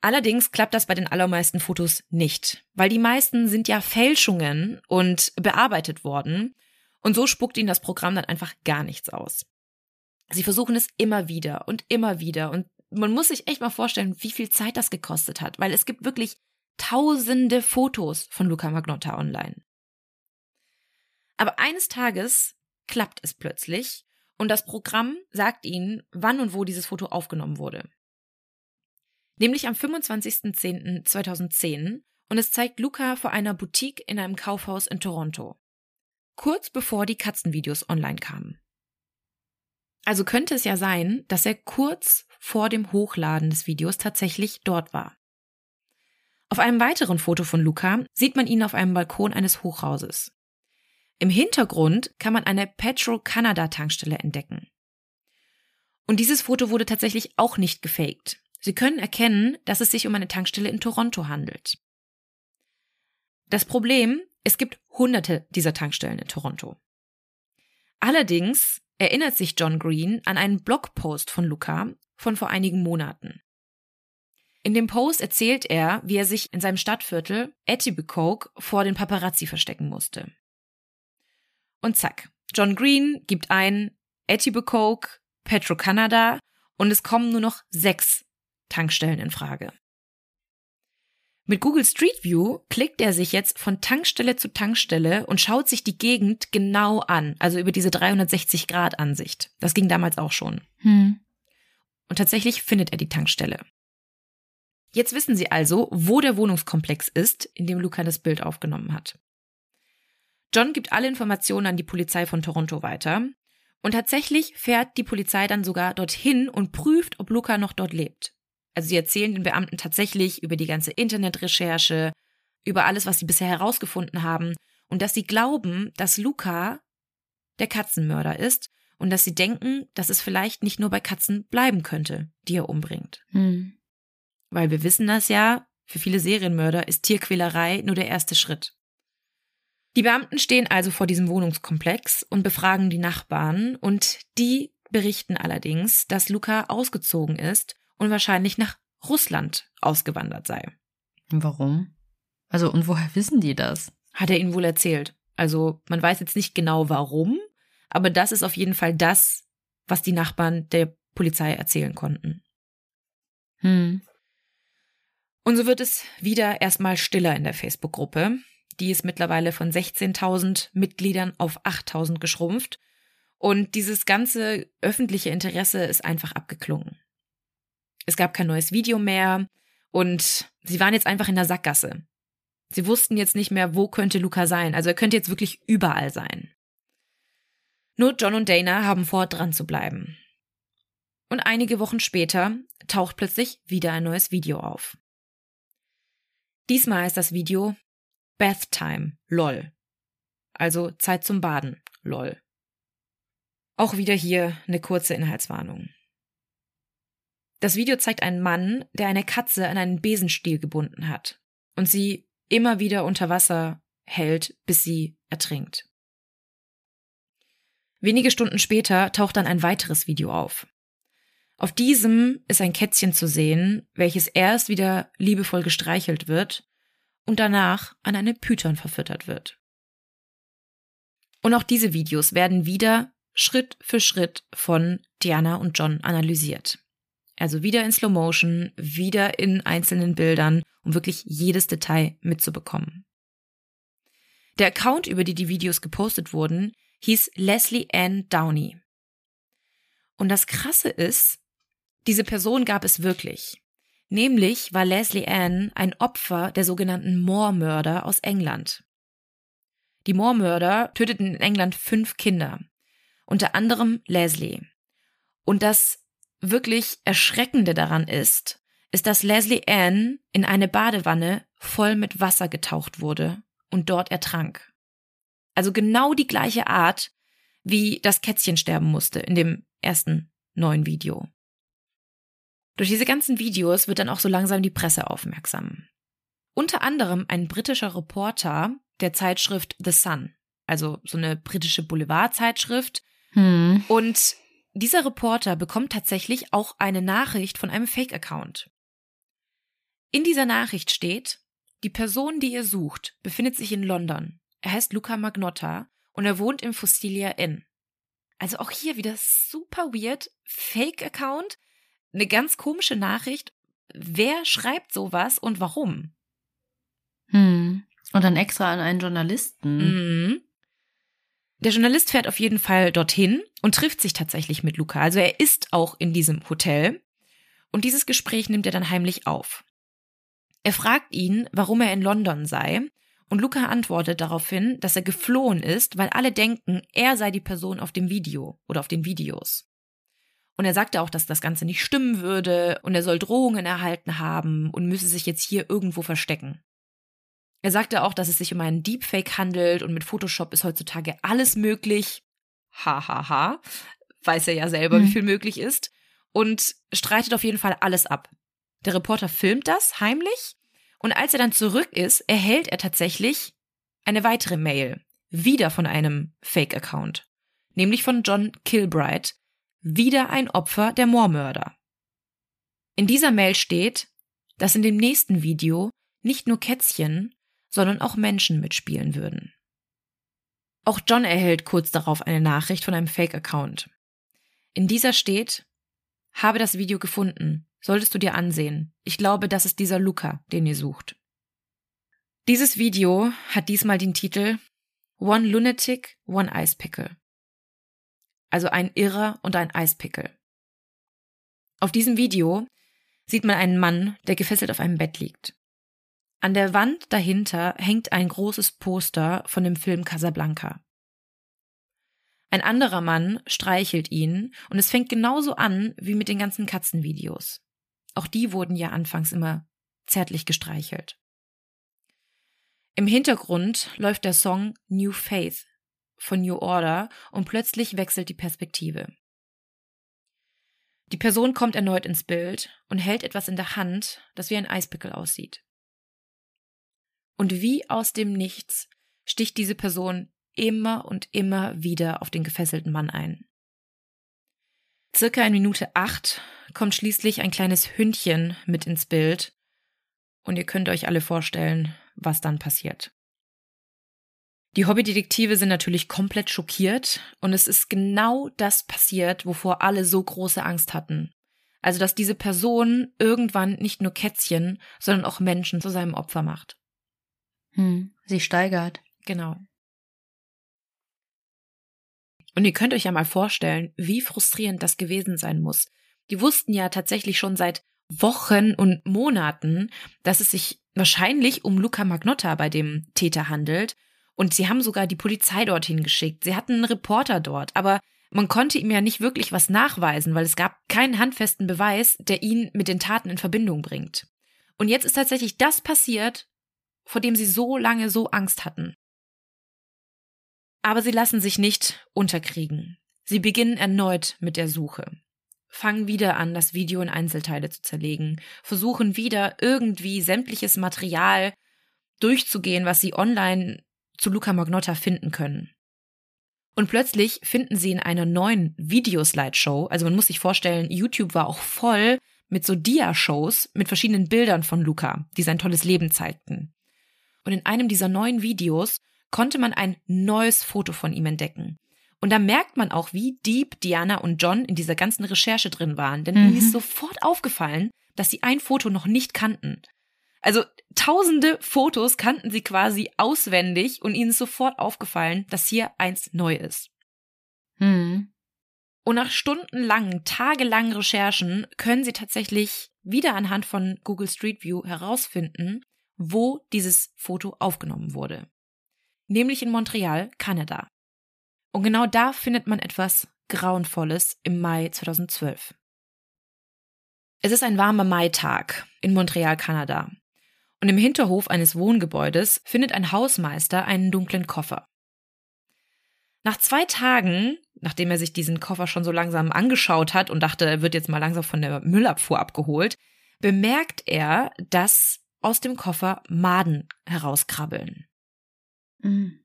A: Allerdings klappt das bei den allermeisten Fotos nicht, weil die meisten sind ja Fälschungen und bearbeitet worden und so spuckt ihnen das Programm dann einfach gar nichts aus. Sie versuchen es immer wieder und immer wieder und man muss sich echt mal vorstellen, wie viel Zeit das gekostet hat, weil es gibt wirklich tausende Fotos von Luca Magnotta online. Aber eines Tages klappt es plötzlich und das Programm sagt ihnen, wann und wo dieses Foto aufgenommen wurde. Nämlich am 25.10.2010 und es zeigt Luca vor einer Boutique in einem Kaufhaus in Toronto. Kurz bevor die Katzenvideos online kamen. Also könnte es ja sein, dass er kurz vor dem Hochladen des Videos tatsächlich dort war. Auf einem weiteren Foto von Luca sieht man ihn auf einem Balkon eines Hochhauses. Im Hintergrund kann man eine Petro Canada Tankstelle entdecken. Und dieses Foto wurde tatsächlich auch nicht gefaked. Sie können erkennen, dass es sich um eine Tankstelle in Toronto handelt. Das Problem, es gibt hunderte dieser Tankstellen in Toronto. Allerdings erinnert sich John Green an einen Blogpost von Luca von vor einigen Monaten. In dem Post erzählt er, wie er sich in seinem Stadtviertel Etibecoke vor den Paparazzi verstecken musste. Und zack, John Green gibt ein Etibecoke, Petro-Canada und es kommen nur noch sechs Tankstellen in Frage. Mit Google Street View klickt er sich jetzt von Tankstelle zu Tankstelle und schaut sich die Gegend genau an, also über diese 360 Grad Ansicht. Das ging damals auch schon. Hm. Und tatsächlich findet er die Tankstelle. Jetzt wissen Sie also, wo der Wohnungskomplex ist, in dem Luca das Bild aufgenommen hat. John gibt alle Informationen an die Polizei von Toronto weiter. Und tatsächlich fährt die Polizei dann sogar dorthin und prüft, ob Luca noch dort lebt. Also sie erzählen den Beamten tatsächlich über die ganze Internetrecherche, über alles, was sie bisher herausgefunden haben und dass sie glauben, dass Luca der Katzenmörder ist und dass sie denken, dass es vielleicht nicht nur bei Katzen bleiben könnte, die er umbringt. Hm. Weil wir wissen das ja, für viele Serienmörder ist Tierquälerei nur der erste Schritt. Die Beamten stehen also vor diesem Wohnungskomplex und befragen die Nachbarn und die berichten allerdings, dass Luca ausgezogen ist und wahrscheinlich nach Russland ausgewandert sei.
B: Warum? Also, und woher wissen die das?
A: Hat er ihnen wohl erzählt. Also, man weiß jetzt nicht genau warum, aber das ist auf jeden Fall das, was die Nachbarn der Polizei erzählen konnten. Hm. Und so wird es wieder erstmal stiller in der Facebook-Gruppe. Die ist mittlerweile von 16.000 Mitgliedern auf 8.000 geschrumpft. Und dieses ganze öffentliche Interesse ist einfach abgeklungen. Es gab kein neues Video mehr und sie waren jetzt einfach in der Sackgasse. Sie wussten jetzt nicht mehr, wo könnte Luca sein. Also er könnte jetzt wirklich überall sein. Nur John und Dana haben vor, dran zu bleiben. Und einige Wochen später taucht plötzlich wieder ein neues Video auf. Diesmal ist das Video Bath Time, lol. Also Zeit zum Baden, lol. Auch wieder hier eine kurze Inhaltswarnung. Das Video zeigt einen Mann, der eine Katze an einen Besenstiel gebunden hat und sie immer wieder unter Wasser hält, bis sie ertrinkt. Wenige Stunden später taucht dann ein weiteres Video auf. Auf diesem ist ein Kätzchen zu sehen, welches erst wieder liebevoll gestreichelt wird und danach an eine Python verfüttert wird. Und auch diese Videos werden wieder Schritt für Schritt von Diana und John analysiert. Also wieder in Slow Motion, wieder in einzelnen Bildern, um wirklich jedes Detail mitzubekommen. Der Account, über die die Videos gepostet wurden, hieß Leslie Ann Downey. Und das Krasse ist, diese Person gab es wirklich. Nämlich war Leslie Ann ein Opfer der sogenannten Moor-Mörder aus England. Die Moor-Mörder töteten in England fünf Kinder, unter anderem Leslie. Und das wirklich Erschreckende daran ist, ist, dass Leslie Ann in eine Badewanne voll mit Wasser getaucht wurde und dort ertrank. Also genau die gleiche Art, wie das Kätzchen sterben musste in dem ersten neuen Video. Durch diese ganzen Videos wird dann auch so langsam die Presse aufmerksam. Unter anderem ein britischer Reporter der Zeitschrift The Sun, also so eine britische Boulevardzeitschrift. Hm. Und dieser Reporter bekommt tatsächlich auch eine Nachricht von einem Fake-Account. In dieser Nachricht steht, die Person, die ihr sucht, befindet sich in London. Er heißt Luca Magnotta und er wohnt im Fossilia Inn. Also auch hier wieder super weird. Fake-Account, eine ganz komische Nachricht. Wer schreibt sowas und warum?
B: Hm. Und dann extra an einen Journalisten.
A: Mhm. Der Journalist fährt auf jeden Fall dorthin und trifft sich tatsächlich mit Luca. Also er ist auch in diesem Hotel. Und dieses Gespräch nimmt er dann heimlich auf. Er fragt ihn, warum er in London sei. Und Luca antwortet daraufhin, dass er geflohen ist, weil alle denken, er sei die Person auf dem Video oder auf den Videos. Und er sagte auch, dass das Ganze nicht stimmen würde und er soll Drohungen erhalten haben und müsse sich jetzt hier irgendwo verstecken. Er sagte auch, dass es sich um einen Deepfake handelt und mit Photoshop ist heutzutage alles möglich. Hahaha. Ha, ha. Weiß er ja selber, hm. wie viel möglich ist. Und streitet auf jeden Fall alles ab. Der Reporter filmt das heimlich und als er dann zurück ist, erhält er tatsächlich eine weitere Mail. Wieder von einem Fake-Account. Nämlich von John Kilbright. Wieder ein Opfer der Moormörder. In dieser Mail steht, dass in dem nächsten Video nicht nur Kätzchen, sondern auch Menschen mitspielen würden. Auch John erhält kurz darauf eine Nachricht von einem Fake-Account. In dieser steht, habe das Video gefunden, solltest du dir ansehen. Ich glaube, das ist dieser Luca, den ihr sucht. Dieses Video hat diesmal den Titel One Lunatic, One Ice Pickle. Also ein Irrer und ein Eispickel. Auf diesem Video sieht man einen Mann, der gefesselt auf einem Bett liegt. An der Wand dahinter hängt ein großes Poster von dem Film Casablanca. Ein anderer Mann streichelt ihn und es fängt genauso an wie mit den ganzen Katzenvideos. Auch die wurden ja anfangs immer zärtlich gestreichelt. Im Hintergrund läuft der Song New Faith von New Order und plötzlich wechselt die Perspektive. Die Person kommt erneut ins Bild und hält etwas in der Hand, das wie ein Eispickel aussieht. Und wie aus dem Nichts sticht diese Person immer und immer wieder auf den gefesselten Mann ein. Circa in Minute acht kommt schließlich ein kleines Hündchen mit ins Bild und ihr könnt euch alle vorstellen, was dann passiert. Die Hobbydetektive sind natürlich komplett schockiert und es ist genau das passiert, wovor alle so große Angst hatten. Also, dass diese Person irgendwann nicht nur Kätzchen, sondern auch Menschen zu seinem Opfer macht.
B: Hm, sie steigert.
A: Genau. Und ihr könnt euch ja mal vorstellen, wie frustrierend das gewesen sein muss. Die wussten ja tatsächlich schon seit Wochen und Monaten, dass es sich wahrscheinlich um Luca Magnotta bei dem Täter handelt. Und sie haben sogar die Polizei dorthin geschickt. Sie hatten einen Reporter dort, aber man konnte ihm ja nicht wirklich was nachweisen, weil es gab keinen handfesten Beweis, der ihn mit den Taten in Verbindung bringt. Und jetzt ist tatsächlich das passiert, vor dem sie so lange so Angst hatten. Aber sie lassen sich nicht unterkriegen. Sie beginnen erneut mit der Suche. Fangen wieder an, das Video in Einzelteile zu zerlegen, versuchen wieder irgendwie sämtliches Material durchzugehen, was sie online zu Luca Magnotta finden können. Und plötzlich finden sie in einer neuen Videoslideshow, also man muss sich vorstellen, YouTube war auch voll mit so Dia-Shows mit verschiedenen Bildern von Luca, die sein tolles Leben zeigten. Und in einem dieser neuen Videos konnte man ein neues Foto von ihm entdecken. Und da merkt man auch, wie deep Diana und John in dieser ganzen Recherche drin waren. Denn mhm. ihnen ist sofort aufgefallen, dass sie ein Foto noch nicht kannten. Also tausende Fotos kannten sie quasi auswendig und ihnen ist sofort aufgefallen, dass hier eins neu ist.
B: Mhm.
A: Und nach stundenlangen, tagelangen Recherchen können sie tatsächlich wieder anhand von Google Street View herausfinden, wo dieses Foto aufgenommen wurde. Nämlich in Montreal, Kanada. Und genau da findet man etwas Grauenvolles im Mai 2012. Es ist ein warmer Maitag in Montreal, Kanada. Und im Hinterhof eines Wohngebäudes findet ein Hausmeister einen dunklen Koffer. Nach zwei Tagen, nachdem er sich diesen Koffer schon so langsam angeschaut hat und dachte, er wird jetzt mal langsam von der Müllabfuhr abgeholt, bemerkt er, dass aus dem Koffer Maden herauskrabbeln.
B: Mhm.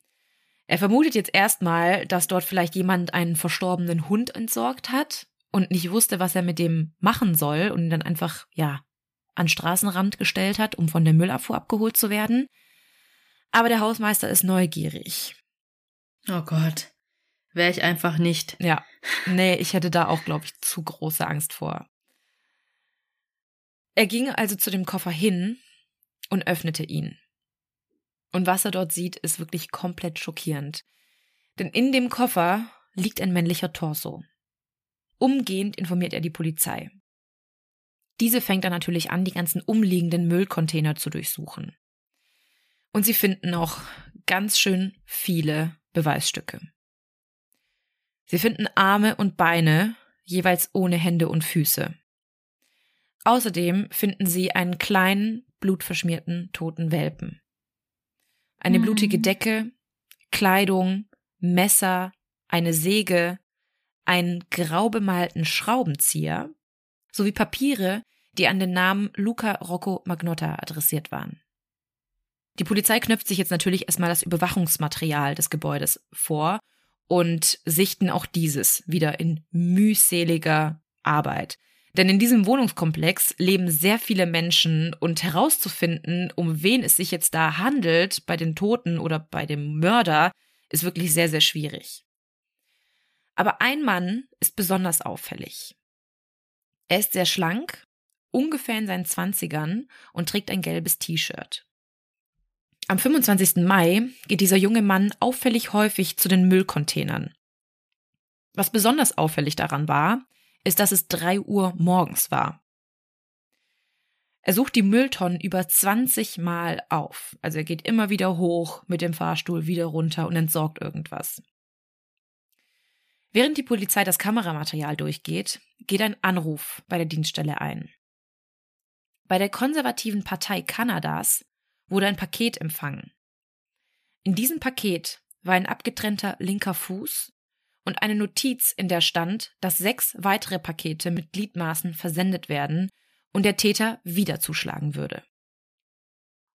A: Er vermutet jetzt erstmal, dass dort vielleicht jemand einen verstorbenen Hund entsorgt hat und nicht wusste, was er mit dem machen soll und ihn dann einfach, ja, an Straßenrand gestellt hat, um von der Müllabfuhr abgeholt zu werden. Aber der Hausmeister ist neugierig.
B: Oh Gott. wäre ich einfach nicht.
A: Ja. Nee, ich hätte da auch, glaube ich, zu große Angst vor. Er ging also zu dem Koffer hin und öffnete ihn. Und was er dort sieht, ist wirklich komplett schockierend. Denn in dem Koffer liegt ein männlicher Torso. Umgehend informiert er die Polizei. Diese fängt dann natürlich an, die ganzen umliegenden Müllcontainer zu durchsuchen. Und sie finden auch ganz schön viele Beweisstücke. Sie finden Arme und Beine, jeweils ohne Hände und Füße. Außerdem finden sie einen kleinen, blutverschmierten, toten Welpen. Eine mhm. blutige Decke, Kleidung, Messer, eine Säge, einen grau bemalten Schraubenzieher sowie Papiere, die an den Namen Luca Rocco Magnotta adressiert waren. Die Polizei knöpft sich jetzt natürlich erstmal das Überwachungsmaterial des Gebäudes vor und sichten auch dieses wieder in mühseliger Arbeit. Denn in diesem Wohnungskomplex leben sehr viele Menschen und herauszufinden, um wen es sich jetzt da handelt, bei den Toten oder bei dem Mörder, ist wirklich sehr, sehr schwierig. Aber ein Mann ist besonders auffällig. Er ist sehr schlank, ungefähr in seinen Zwanzigern und trägt ein gelbes T-Shirt. Am 25. Mai geht dieser junge Mann auffällig häufig zu den Müllcontainern. Was besonders auffällig daran war, ist, dass es drei Uhr morgens war. Er sucht die Mülltonnen über 20 Mal auf. Also er geht immer wieder hoch mit dem Fahrstuhl, wieder runter und entsorgt irgendwas. Während die Polizei das Kameramaterial durchgeht, geht ein Anruf bei der Dienststelle ein. Bei der konservativen Partei Kanadas wurde ein Paket empfangen. In diesem Paket war ein abgetrennter linker Fuß und eine Notiz, in der stand, dass sechs weitere Pakete mit Gliedmaßen versendet werden und der Täter wieder zuschlagen würde.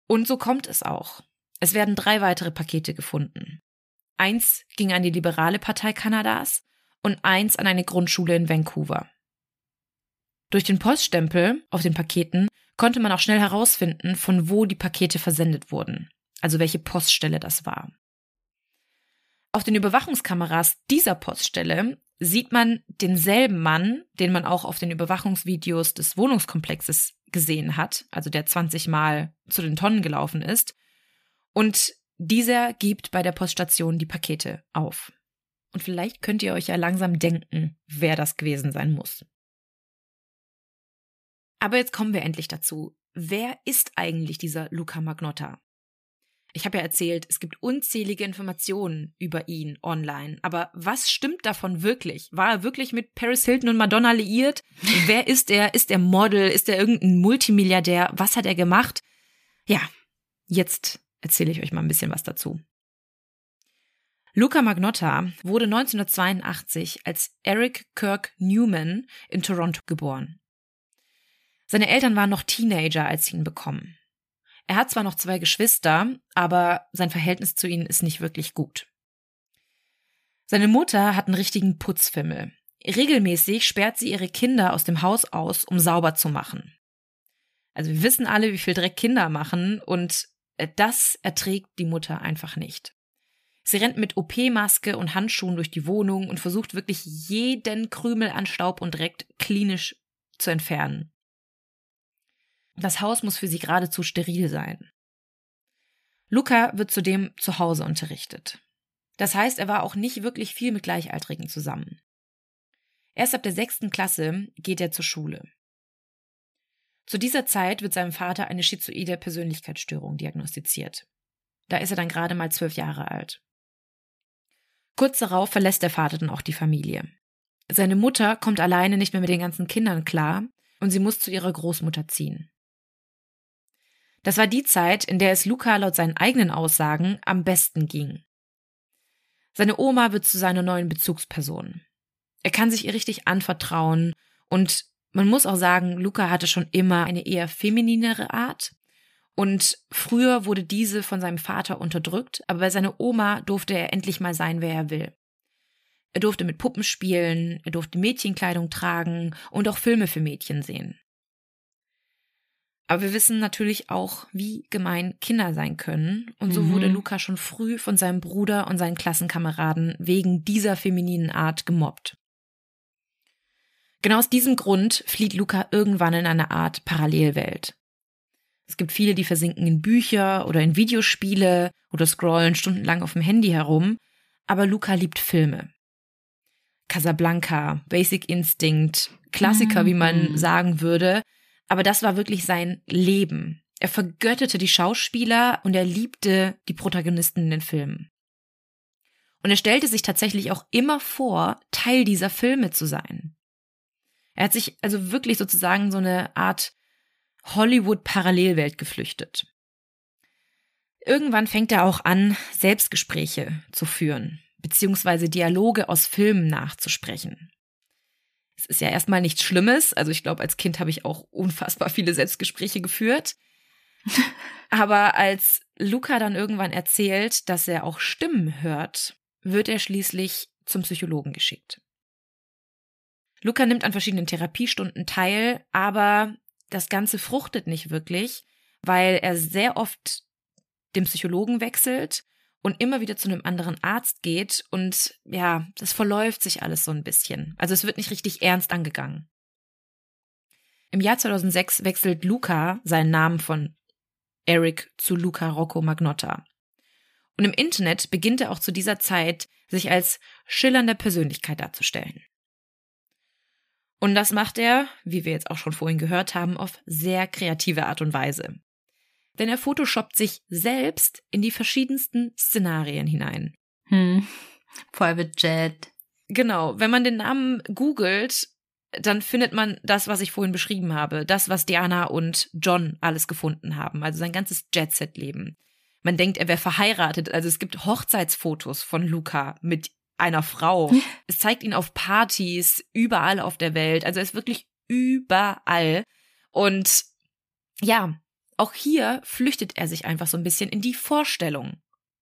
A: Und so kommt es auch. Es werden drei weitere Pakete gefunden. Eins ging an die Liberale Partei Kanadas und eins an eine Grundschule in Vancouver. Durch den Poststempel auf den Paketen konnte man auch schnell herausfinden, von wo die Pakete versendet wurden, also welche Poststelle das war. Auf den Überwachungskameras dieser Poststelle sieht man denselben Mann, den man auch auf den Überwachungsvideos des Wohnungskomplexes gesehen hat, also der 20 Mal zu den Tonnen gelaufen ist. Und dieser gibt bei der Poststation die Pakete auf. Und vielleicht könnt ihr euch ja langsam denken, wer das gewesen sein muss. Aber jetzt kommen wir endlich dazu. Wer ist eigentlich dieser Luca Magnotta? Ich habe ja erzählt, es gibt unzählige Informationen über ihn online. Aber was stimmt davon wirklich? War er wirklich mit Paris Hilton und Madonna liiert? Wer ist er? Ist er Model? Ist er irgendein Multimilliardär? Was hat er gemacht? Ja, jetzt erzähle ich euch mal ein bisschen was dazu. Luca Magnotta wurde 1982 als Eric Kirk Newman in Toronto geboren. Seine Eltern waren noch Teenager, als sie ihn bekommen. Er hat zwar noch zwei Geschwister, aber sein Verhältnis zu ihnen ist nicht wirklich gut. Seine Mutter hat einen richtigen Putzfimmel. Regelmäßig sperrt sie ihre Kinder aus dem Haus aus, um sauber zu machen. Also wir wissen alle, wie viel Dreck Kinder machen und äh, das erträgt die Mutter einfach nicht. Sie rennt mit OP-Maske und Handschuhen durch die Wohnung und versucht wirklich jeden Krümel an Staub und Dreck klinisch zu entfernen. Das Haus muss für sie geradezu steril sein. Luca wird zudem zu Hause unterrichtet. Das heißt, er war auch nicht wirklich viel mit Gleichaltrigen zusammen. Erst ab der sechsten Klasse geht er zur Schule. Zu dieser Zeit wird seinem Vater eine schizoide Persönlichkeitsstörung diagnostiziert. Da ist er dann gerade mal zwölf Jahre alt. Kurz darauf verlässt der Vater dann auch die Familie. Seine Mutter kommt alleine nicht mehr mit den ganzen Kindern klar und sie muss zu ihrer Großmutter ziehen. Das war die Zeit, in der es Luca laut seinen eigenen Aussagen am besten ging. Seine Oma wird zu seiner neuen Bezugsperson. Er kann sich ihr richtig anvertrauen und man muss auch sagen, Luca hatte schon immer eine eher femininere Art. Und früher wurde diese von seinem Vater unterdrückt, aber bei seiner Oma durfte er endlich mal sein, wer er will. Er durfte mit Puppen spielen, er durfte Mädchenkleidung tragen und auch Filme für Mädchen sehen. Aber wir wissen natürlich auch, wie gemein Kinder sein können. Und so mhm. wurde Luca schon früh von seinem Bruder und seinen Klassenkameraden wegen dieser femininen Art gemobbt. Genau aus diesem Grund flieht Luca irgendwann in eine Art Parallelwelt. Es gibt viele, die versinken in Bücher oder in Videospiele oder scrollen stundenlang auf dem Handy herum, aber Luca liebt Filme. Casablanca, Basic Instinct, Klassiker, mhm. wie man mhm. sagen würde, aber das war wirklich sein Leben. Er vergötterte die Schauspieler und er liebte die Protagonisten in den Filmen. Und er stellte sich tatsächlich auch immer vor, Teil dieser Filme zu sein. Er hat sich also wirklich sozusagen so eine Art Hollywood-Parallelwelt geflüchtet. Irgendwann fängt er auch an, Selbstgespräche zu führen, beziehungsweise Dialoge aus Filmen nachzusprechen. Es ist ja erstmal nichts Schlimmes. Also ich glaube, als Kind habe ich auch unfassbar viele Selbstgespräche geführt. Aber als Luca dann irgendwann erzählt, dass er auch Stimmen hört, wird er schließlich zum Psychologen geschickt. Luca nimmt an verschiedenen Therapiestunden teil, aber das Ganze fruchtet nicht wirklich, weil er sehr oft den Psychologen wechselt und immer wieder zu einem anderen Arzt geht und ja, das verläuft sich alles so ein bisschen. Also es wird nicht richtig ernst angegangen. Im Jahr 2006 wechselt Luca seinen Namen von Eric zu Luca Rocco Magnotta. Und im Internet beginnt er auch zu dieser Zeit, sich als schillernde Persönlichkeit darzustellen. Und das macht er, wie wir jetzt auch schon vorhin gehört haben, auf sehr kreative Art und Weise denn er photoshoppt sich selbst in die verschiedensten Szenarien hinein.
B: Hm. Private Jet.
A: Genau, wenn man den Namen googelt, dann findet man das, was ich vorhin beschrieben habe, das, was Diana und John alles gefunden haben, also sein ganzes Jet-Set-Leben. Man denkt, er wäre verheiratet, also es gibt Hochzeitsfotos von Luca mit einer Frau. es zeigt ihn auf Partys überall auf der Welt, also er ist wirklich überall. Und ja, auch hier flüchtet er sich einfach so ein bisschen in die Vorstellung,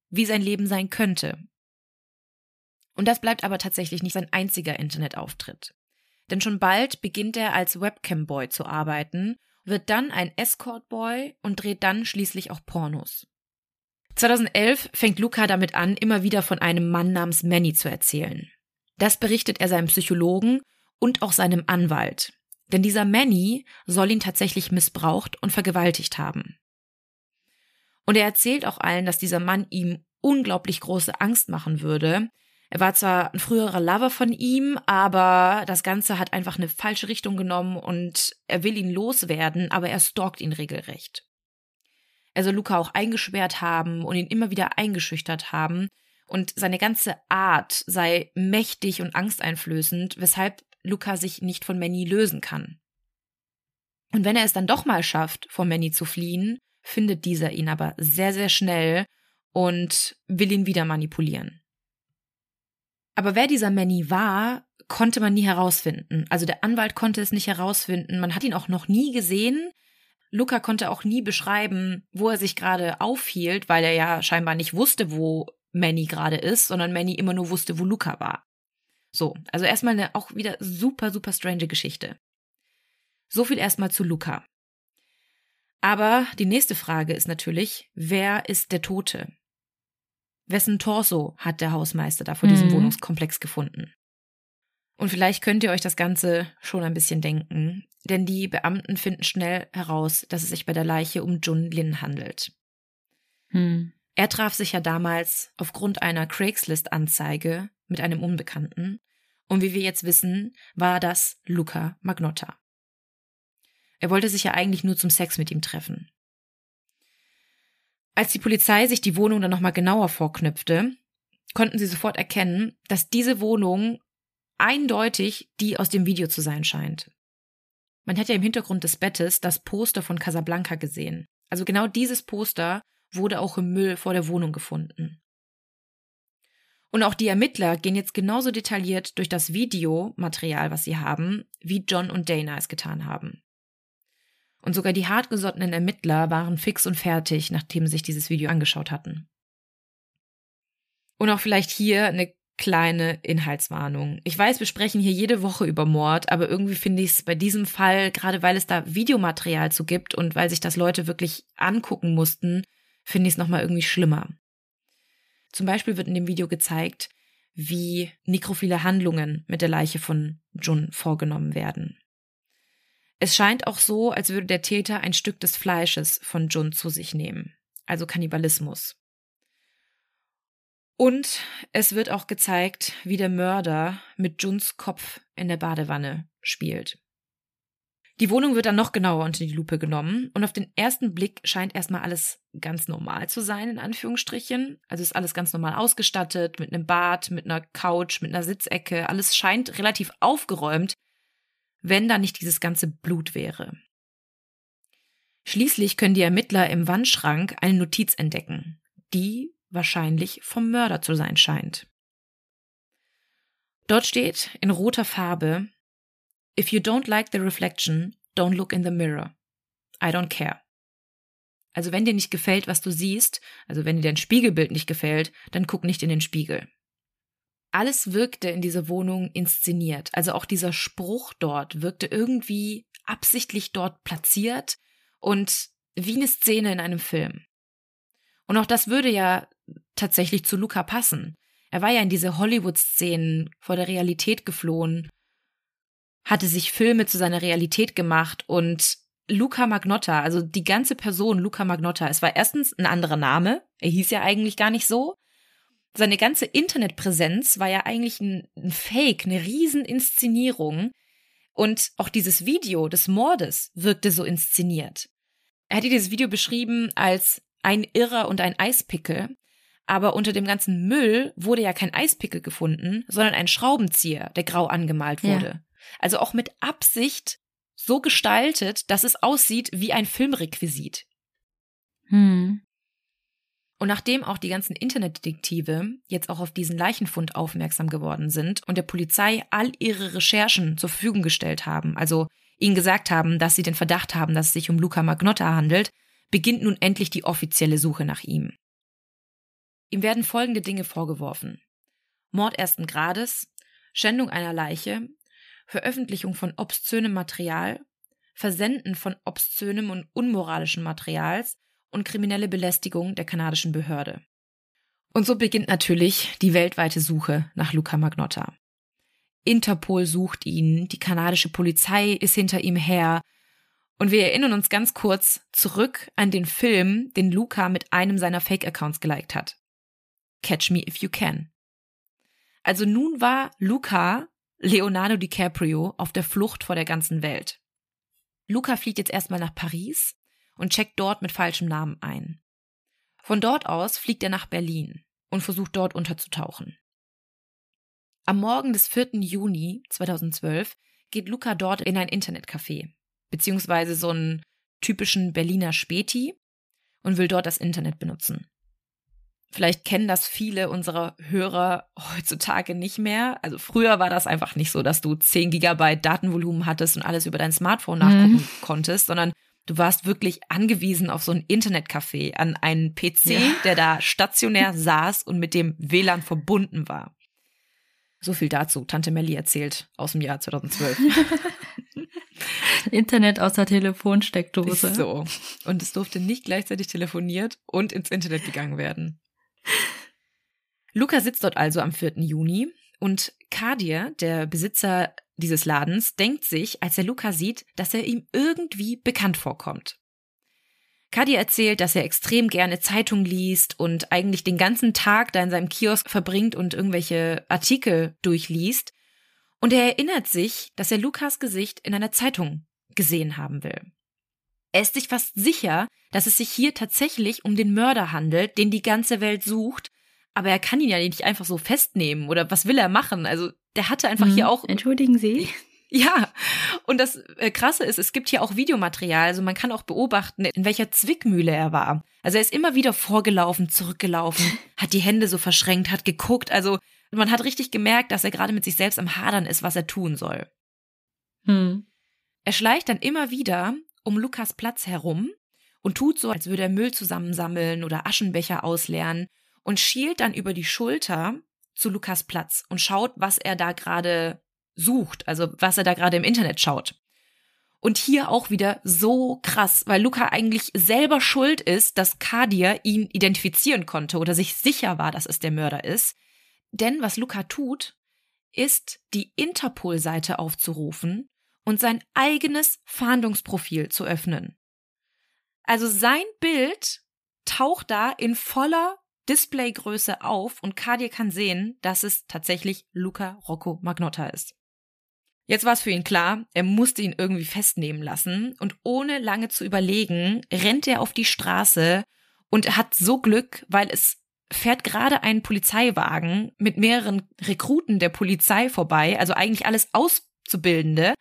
A: wie sein Leben sein könnte. Und das bleibt aber tatsächlich nicht sein einziger Internetauftritt. Denn schon bald beginnt er als Webcam-Boy zu arbeiten, wird dann ein Escort-Boy und dreht dann schließlich auch Pornos. 2011 fängt Luca damit an, immer wieder von einem Mann namens Manny zu erzählen. Das berichtet er seinem Psychologen und auch seinem Anwalt, denn dieser Manny soll ihn tatsächlich missbraucht und vergewaltigt haben. Und er erzählt auch allen, dass dieser Mann ihm unglaublich große Angst machen würde. Er war zwar ein früherer Lover von ihm, aber das Ganze hat einfach eine falsche Richtung genommen und er will ihn loswerden, aber er stalkt ihn regelrecht. Er soll Luca auch eingesperrt haben und ihn immer wieder eingeschüchtert haben und seine ganze Art sei mächtig und angsteinflößend, weshalb Luca sich nicht von Manny lösen kann. Und wenn er es dann doch mal schafft, vor Manny zu fliehen, findet dieser ihn aber sehr, sehr schnell und will ihn wieder manipulieren. Aber wer dieser Manny war, konnte man nie herausfinden. Also der Anwalt konnte es nicht herausfinden. Man hat ihn auch noch nie gesehen. Luca konnte auch nie beschreiben, wo er sich gerade aufhielt, weil er ja scheinbar nicht wusste, wo Manny gerade ist, sondern Manny immer nur wusste, wo Luca war. So, also erstmal eine auch wieder super, super strange Geschichte. So viel erstmal zu Luca. Aber die nächste Frage ist natürlich, wer ist der Tote? Wessen Torso hat der Hausmeister da vor mhm. diesem Wohnungskomplex gefunden? Und vielleicht könnt ihr euch das Ganze schon ein bisschen denken, denn die Beamten finden schnell heraus, dass es sich bei der Leiche um Jun Lin handelt. Hm. Er traf sich ja damals aufgrund einer Craigslist-Anzeige mit einem Unbekannten. Und wie wir jetzt wissen, war das Luca Magnotta. Er wollte sich ja eigentlich nur zum Sex mit ihm treffen. Als die Polizei sich die Wohnung dann nochmal genauer vorknüpfte, konnten sie sofort erkennen, dass diese Wohnung eindeutig die aus dem Video zu sein scheint. Man hat ja im Hintergrund des Bettes das Poster von Casablanca gesehen. Also genau dieses Poster wurde auch im Müll vor der Wohnung gefunden. Und auch die Ermittler gehen jetzt genauso detailliert durch das Videomaterial, was sie haben, wie John und Dana es getan haben. Und sogar die hartgesottenen Ermittler waren fix und fertig, nachdem sie sich dieses Video angeschaut hatten. Und auch vielleicht hier eine kleine Inhaltswarnung. Ich weiß, wir sprechen hier jede Woche über Mord, aber irgendwie finde ich es bei diesem Fall, gerade weil es da Videomaterial zu gibt und weil sich das Leute wirklich angucken mussten, finde ich es nochmal irgendwie schlimmer. Zum Beispiel wird in dem Video gezeigt, wie nekrophile Handlungen mit der Leiche von Jun vorgenommen werden. Es scheint auch so, als würde der Täter ein Stück des Fleisches von Jun zu sich nehmen, also Kannibalismus. Und es wird auch gezeigt, wie der Mörder mit Juns Kopf in der Badewanne spielt. Die Wohnung wird dann noch genauer unter die Lupe genommen und auf den ersten Blick scheint erstmal alles ganz normal zu sein, in Anführungsstrichen. Also ist alles ganz normal ausgestattet, mit einem Bad, mit einer Couch, mit einer Sitzecke. Alles scheint relativ aufgeräumt, wenn da nicht dieses ganze Blut wäre. Schließlich können die Ermittler im Wandschrank eine Notiz entdecken, die wahrscheinlich vom Mörder zu sein scheint. Dort steht in roter Farbe If you don't like the reflection, don't look in the mirror. I don't care. Also wenn dir nicht gefällt, was du siehst, also wenn dir dein Spiegelbild nicht gefällt, dann guck nicht in den Spiegel. Alles wirkte in dieser Wohnung inszeniert. Also auch dieser Spruch dort wirkte irgendwie absichtlich dort platziert und wie eine Szene in einem Film. Und auch das würde ja tatsächlich zu Luca passen. Er war ja in diese Hollywood-Szenen vor der Realität geflohen hatte sich Filme zu seiner Realität gemacht und Luca Magnotta, also die ganze Person Luca Magnotta, es war erstens ein anderer Name, er hieß ja eigentlich gar nicht so. Seine ganze Internetpräsenz war ja eigentlich ein, ein Fake, eine Rieseninszenierung. Und auch dieses Video des Mordes wirkte so inszeniert. Er hatte dieses Video beschrieben als ein Irrer und ein Eispickel, aber unter dem ganzen Müll wurde ja kein Eispickel gefunden, sondern ein Schraubenzieher, der grau angemalt wurde. Ja. Also auch mit Absicht so gestaltet, dass es aussieht wie ein Filmrequisit. Hm. Und nachdem auch die ganzen Internetdetektive jetzt auch auf diesen Leichenfund aufmerksam geworden sind und der Polizei all ihre Recherchen zur Verfügung gestellt haben, also ihnen gesagt haben, dass sie den Verdacht haben, dass es sich um Luca Magnotta handelt, beginnt nun endlich die offizielle Suche nach ihm. Ihm werden folgende Dinge vorgeworfen. Mord ersten Grades, Schändung einer Leiche, Veröffentlichung von obszönem Material, Versenden von obszönem und unmoralischen Materials und kriminelle Belästigung der kanadischen Behörde. Und so beginnt natürlich die weltweite Suche nach Luca Magnotta. Interpol sucht ihn, die kanadische Polizei ist hinter ihm her, und wir erinnern uns ganz kurz zurück an den Film, den Luca mit einem seiner Fake-Accounts geliked hat. Catch Me If You Can. Also nun war Luca Leonardo DiCaprio auf der Flucht vor der ganzen Welt. Luca fliegt jetzt erstmal nach Paris und checkt dort mit falschem Namen ein. Von dort aus fliegt er nach Berlin und versucht dort unterzutauchen. Am Morgen des 4. Juni 2012 geht Luca dort in ein Internetcafé, beziehungsweise so einen typischen Berliner Späti und will dort das Internet benutzen. Vielleicht kennen das viele unserer Hörer heutzutage nicht mehr. Also früher war das einfach nicht so, dass du 10 Gigabyte Datenvolumen hattest und alles über dein Smartphone nachgucken mhm. konntest, sondern du warst wirklich angewiesen auf so ein Internetcafé, an einen PC, ja. der da stationär saß und mit dem WLAN verbunden war. So viel dazu. Tante Melly erzählt aus dem Jahr 2012.
B: Internet aus der Telefonsteckdose.
A: So. Und es durfte nicht gleichzeitig telefoniert und ins Internet gegangen werden. Luca sitzt dort also am 4. Juni und Kadir, der Besitzer dieses Ladens, denkt sich, als er Luca sieht, dass er ihm irgendwie bekannt vorkommt. Kadir erzählt, dass er extrem gerne Zeitung liest und eigentlich den ganzen Tag da in seinem Kiosk verbringt und irgendwelche Artikel durchliest. Und er erinnert sich, dass er Lukas Gesicht in einer Zeitung gesehen haben will. Er ist sich fast sicher, dass es sich hier tatsächlich um den Mörder handelt, den die ganze Welt sucht, aber er kann ihn ja nicht einfach so festnehmen oder was will er machen? Also der hatte einfach hm, hier auch.
B: Entschuldigen Sie.
A: Ja, und das äh, Krasse ist, es gibt hier auch Videomaterial, also man kann auch beobachten, in welcher Zwickmühle er war. Also er ist immer wieder vorgelaufen, zurückgelaufen, hat die Hände so verschränkt, hat geguckt, also man hat richtig gemerkt, dass er gerade mit sich selbst am Hadern ist, was er tun soll. Hm. Er schleicht dann immer wieder um Lukas Platz herum und tut so, als würde er Müll zusammensammeln oder Aschenbecher ausleeren und schielt dann über die Schulter zu Lukas Platz und schaut, was er da gerade sucht, also was er da gerade im Internet schaut. Und hier auch wieder so krass, weil Luca eigentlich selber schuld ist, dass Kadir ihn identifizieren konnte oder sich sicher war, dass es der Mörder ist. Denn was Luca tut, ist, die Interpol-Seite aufzurufen und sein eigenes Fahndungsprofil zu öffnen. Also sein Bild taucht da in voller Displaygröße auf und Kadir kann sehen, dass es tatsächlich Luca Rocco Magnotta ist. Jetzt war es für ihn klar, er musste ihn irgendwie festnehmen lassen und ohne lange zu überlegen, rennt er auf die Straße und hat so Glück, weil es fährt gerade ein Polizeiwagen mit mehreren Rekruten der Polizei vorbei, also eigentlich alles Auszubildende,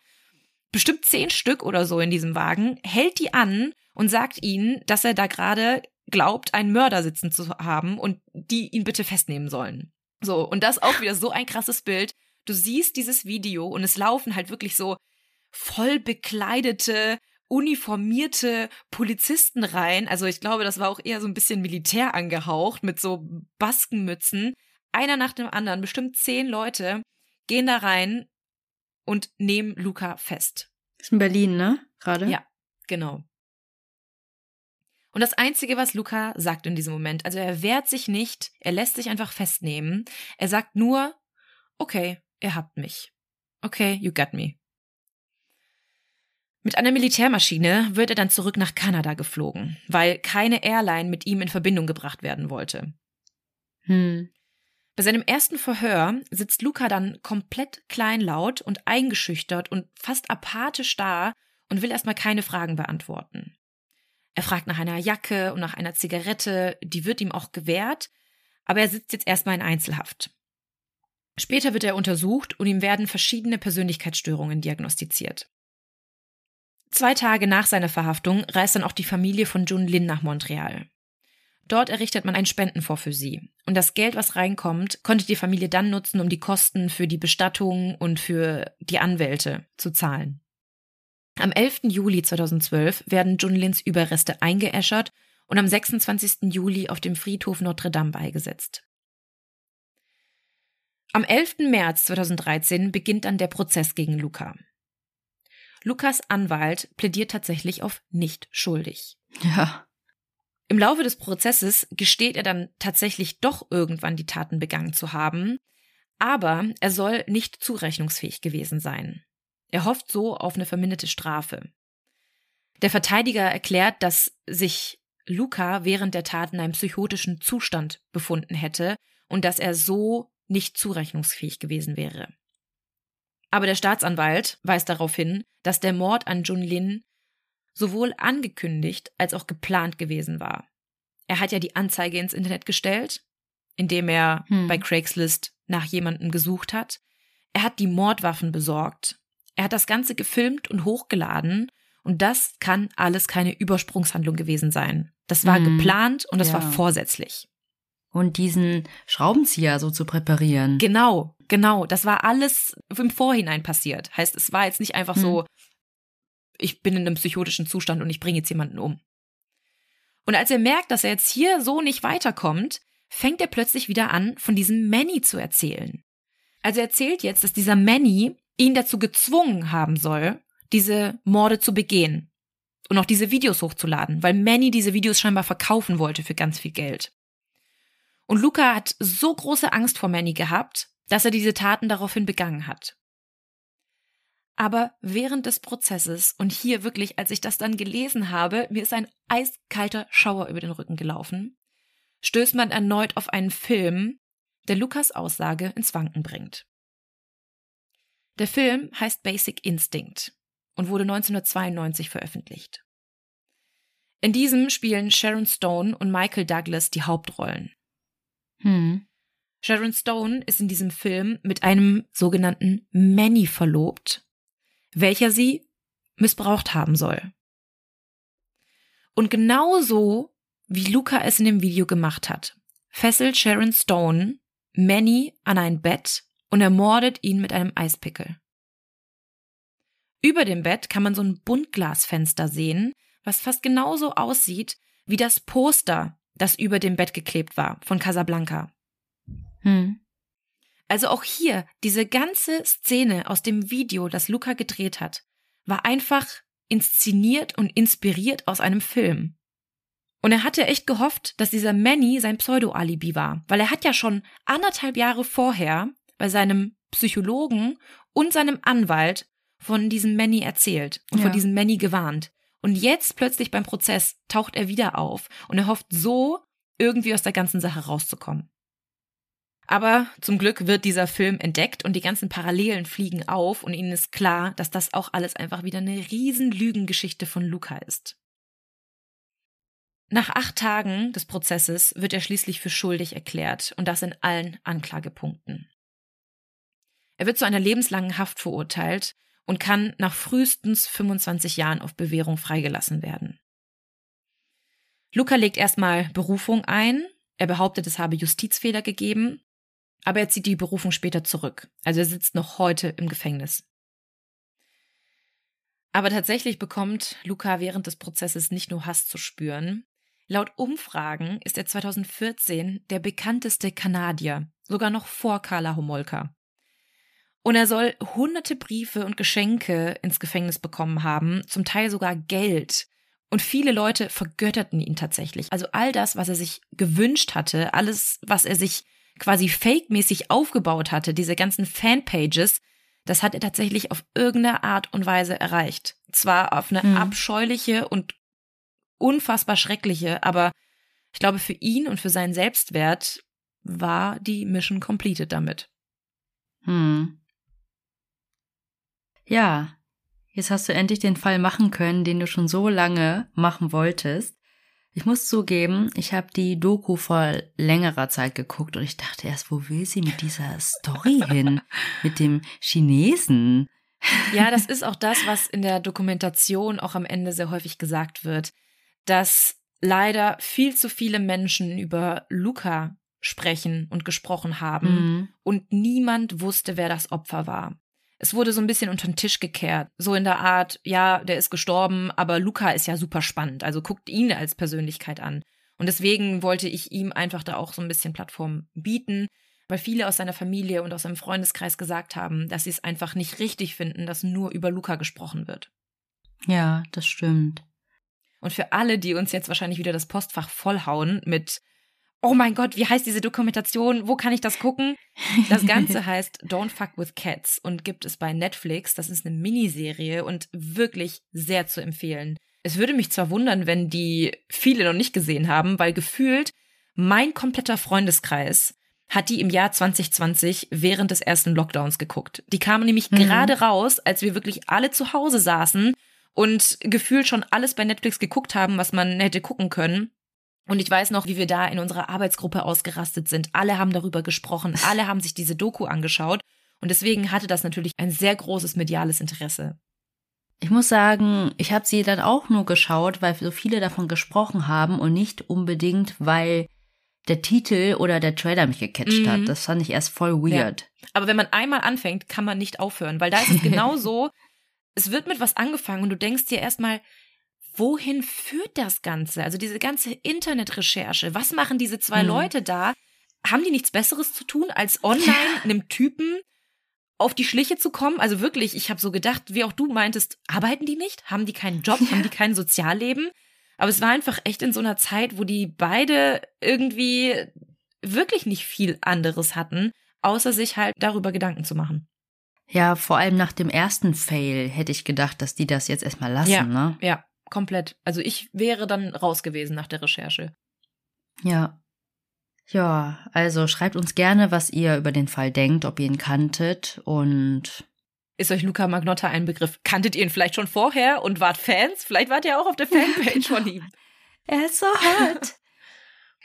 A: bestimmt zehn Stück oder so in diesem Wagen, hält die an und sagt ihnen, dass er da gerade glaubt, einen Mörder sitzen zu haben und die ihn bitte festnehmen sollen. So, und das auch wieder so ein krasses Bild, du siehst dieses Video und es laufen halt wirklich so voll bekleidete, uniformierte Polizisten rein. Also ich glaube, das war auch eher so ein bisschen militär angehaucht mit so Baskenmützen. Einer nach dem anderen, bestimmt zehn Leute, gehen da rein und nehmen Luca fest.
B: Ist in Berlin, ne? Gerade?
A: Ja, genau. Und das Einzige, was Luca sagt in diesem Moment, also er wehrt sich nicht, er lässt sich einfach festnehmen. Er sagt nur, okay, ihr habt mich. Okay, you got me. Mit einer Militärmaschine wird er dann zurück nach Kanada geflogen, weil keine Airline mit ihm in Verbindung gebracht werden wollte.
B: Hm.
A: Bei seinem ersten Verhör sitzt Luca dann komplett kleinlaut und eingeschüchtert und fast apathisch da und will erstmal keine Fragen beantworten. Er fragt nach einer Jacke und nach einer Zigarette, die wird ihm auch gewährt, aber er sitzt jetzt erstmal in Einzelhaft. Später wird er untersucht und ihm werden verschiedene Persönlichkeitsstörungen diagnostiziert. Zwei Tage nach seiner Verhaftung reist dann auch die Familie von Jun Lin nach Montreal. Dort errichtet man einen Spendenfonds für sie. Und das Geld, was reinkommt, konnte die Familie dann nutzen, um die Kosten für die Bestattung und für die Anwälte zu zahlen. Am 11. Juli 2012 werden Jun Lins Überreste eingeäschert und am 26. Juli auf dem Friedhof Notre Dame beigesetzt. Am 11. März 2013 beginnt dann der Prozess gegen Luca. Lukas Anwalt plädiert tatsächlich auf nicht schuldig.
B: Ja.
A: Im Laufe des Prozesses gesteht er dann tatsächlich doch irgendwann die Taten begangen zu haben, aber er soll nicht zurechnungsfähig gewesen sein. Er hofft so auf eine verminderte Strafe. Der Verteidiger erklärt, dass sich Luca während der Tat in einem psychotischen Zustand befunden hätte und dass er so nicht zurechnungsfähig gewesen wäre. Aber der Staatsanwalt weist darauf hin, dass der Mord an Jun Lin sowohl angekündigt als auch geplant gewesen war. Er hat ja die Anzeige ins Internet gestellt, indem er hm. bei Craigslist nach jemandem gesucht hat. Er hat die Mordwaffen besorgt. Er hat das Ganze gefilmt und hochgeladen. Und das kann alles keine Übersprungshandlung gewesen sein. Das war hm. geplant und das ja. war vorsätzlich
B: und diesen Schraubenzieher so zu präparieren.
A: Genau, genau. Das war alles im Vorhinein passiert. Heißt, es war jetzt nicht einfach hm. so, ich bin in einem psychotischen Zustand und ich bringe jetzt jemanden um. Und als er merkt, dass er jetzt hier so nicht weiterkommt, fängt er plötzlich wieder an, von diesem Manny zu erzählen. Also er erzählt jetzt, dass dieser Manny ihn dazu gezwungen haben soll, diese Morde zu begehen und auch diese Videos hochzuladen, weil Manny diese Videos scheinbar verkaufen wollte für ganz viel Geld. Und Luca hat so große Angst vor Manny gehabt, dass er diese Taten daraufhin begangen hat. Aber während des Prozesses und hier wirklich, als ich das dann gelesen habe, mir ist ein eiskalter Schauer über den Rücken gelaufen, stößt man erneut auf einen Film, der Lukas Aussage ins Wanken bringt. Der Film heißt Basic Instinct und wurde 1992 veröffentlicht. In diesem spielen Sharon Stone und Michael Douglas die Hauptrollen.
B: Hm.
A: Sharon Stone ist in diesem Film mit einem sogenannten Manny verlobt, welcher sie missbraucht haben soll. Und genauso wie Luca es in dem Video gemacht hat, fesselt Sharon Stone Manny an ein Bett und ermordet ihn mit einem Eispickel. Über dem Bett kann man so ein Buntglasfenster sehen, was fast genauso aussieht wie das Poster das über dem Bett geklebt war, von Casablanca.
B: Hm.
A: Also auch hier, diese ganze Szene aus dem Video, das Luca gedreht hat, war einfach inszeniert und inspiriert aus einem Film. Und er hatte echt gehofft, dass dieser Manny sein Pseudo-Alibi war, weil er hat ja schon anderthalb Jahre vorher bei seinem Psychologen und seinem Anwalt von diesem Manny erzählt und ja. von diesem Manny gewarnt. Und jetzt plötzlich beim Prozess taucht er wieder auf und er hofft so, irgendwie aus der ganzen Sache rauszukommen. Aber zum Glück wird dieser Film entdeckt und die ganzen Parallelen fliegen auf und ihnen ist klar, dass das auch alles einfach wieder eine riesen Lügengeschichte von Luca ist. Nach acht Tagen des Prozesses wird er schließlich für schuldig erklärt und das in allen Anklagepunkten. Er wird zu einer lebenslangen Haft verurteilt und kann nach frühestens 25 Jahren auf Bewährung freigelassen werden. Luca legt erstmal Berufung ein. Er behauptet, es habe Justizfehler gegeben, aber er zieht die Berufung später zurück. Also er sitzt noch heute im Gefängnis. Aber tatsächlich bekommt Luca während des Prozesses nicht nur Hass zu spüren. Laut Umfragen ist er 2014 der bekannteste Kanadier, sogar noch vor Carla Homolka. Und er soll hunderte Briefe und Geschenke ins Gefängnis bekommen haben, zum Teil sogar Geld. Und viele Leute vergötterten ihn tatsächlich. Also all das, was er sich gewünscht hatte, alles, was er sich quasi fake-mäßig aufgebaut hatte, diese ganzen Fanpages, das hat er tatsächlich auf irgendeine Art und Weise erreicht. Zwar auf eine mhm. abscheuliche und unfassbar schreckliche, aber ich glaube, für ihn und für seinen Selbstwert war die Mission completed damit.
B: Hm. Ja, jetzt hast du endlich den Fall machen können, den du schon so lange machen wolltest. Ich muss zugeben, ich habe die Doku vor längerer Zeit geguckt und ich dachte erst, wo will sie mit dieser Story hin? mit dem Chinesen?
A: Ja, das ist auch das, was in der Dokumentation auch am Ende sehr häufig gesagt wird, dass leider viel zu viele Menschen über Luca sprechen und gesprochen haben mhm. und niemand wusste, wer das Opfer war es wurde so ein bisschen unter den Tisch gekehrt. So in der Art, ja, der ist gestorben, aber Luca ist ja super spannend. Also guckt ihn als Persönlichkeit an. Und deswegen wollte ich ihm einfach da auch so ein bisschen Plattform bieten, weil viele aus seiner Familie und aus seinem Freundeskreis gesagt haben, dass sie es einfach nicht richtig finden, dass nur über Luca gesprochen wird.
B: Ja, das stimmt.
A: Und für alle, die uns jetzt wahrscheinlich wieder das Postfach vollhauen mit oh mein Gott, wie heißt diese Dokumentation? Wo kann ich das gucken? Das Ganze heißt Don't Fuck with Cats und gibt es bei Netflix. Das ist eine Miniserie und wirklich sehr zu empfehlen. Es würde mich zwar wundern, wenn die viele noch nicht gesehen haben, weil gefühlt mein kompletter Freundeskreis hat die im Jahr 2020 während des ersten Lockdowns geguckt. Die kamen nämlich mhm. gerade raus, als wir wirklich alle zu Hause saßen und gefühlt schon alles bei Netflix geguckt haben, was man hätte gucken können. Und ich weiß noch, wie wir da in unserer Arbeitsgruppe ausgerastet sind. Alle haben darüber gesprochen, alle haben sich diese Doku angeschaut. Und deswegen hatte das natürlich ein sehr großes mediales Interesse.
B: Ich muss sagen, ich habe sie dann auch nur geschaut, weil so viele davon gesprochen haben und nicht unbedingt, weil der Titel oder der Trailer mich gecatcht mhm. hat. Das fand ich erst voll weird.
A: Ja. Aber wenn man einmal anfängt, kann man nicht aufhören, weil da ist es genau so, es wird mit was angefangen und du denkst dir erstmal, wohin führt das Ganze? Also diese ganze Internetrecherche, was machen diese zwei mhm. Leute da? Haben die nichts Besseres zu tun, als online ja. einem Typen auf die Schliche zu kommen? Also wirklich, ich habe so gedacht, wie auch du meintest, arbeiten die nicht? Haben die keinen Job? Ja. Haben die kein Sozialleben? Aber es war einfach echt in so einer Zeit, wo die beide irgendwie wirklich nicht viel anderes hatten, außer sich halt darüber Gedanken zu machen.
B: Ja, vor allem nach dem ersten Fail hätte ich gedacht, dass die das jetzt erstmal lassen,
A: ja,
B: ne?
A: Ja, komplett. Also ich wäre dann raus gewesen nach der Recherche.
B: Ja. Ja, also schreibt uns gerne, was ihr über den Fall denkt, ob ihr ihn kanntet und
A: ist euch Luca Magnotta ein Begriff? Kanntet ihr ihn vielleicht schon vorher und wart Fans? Vielleicht wart ihr auch auf der Fanpage von ihm.
B: Er ist so hot.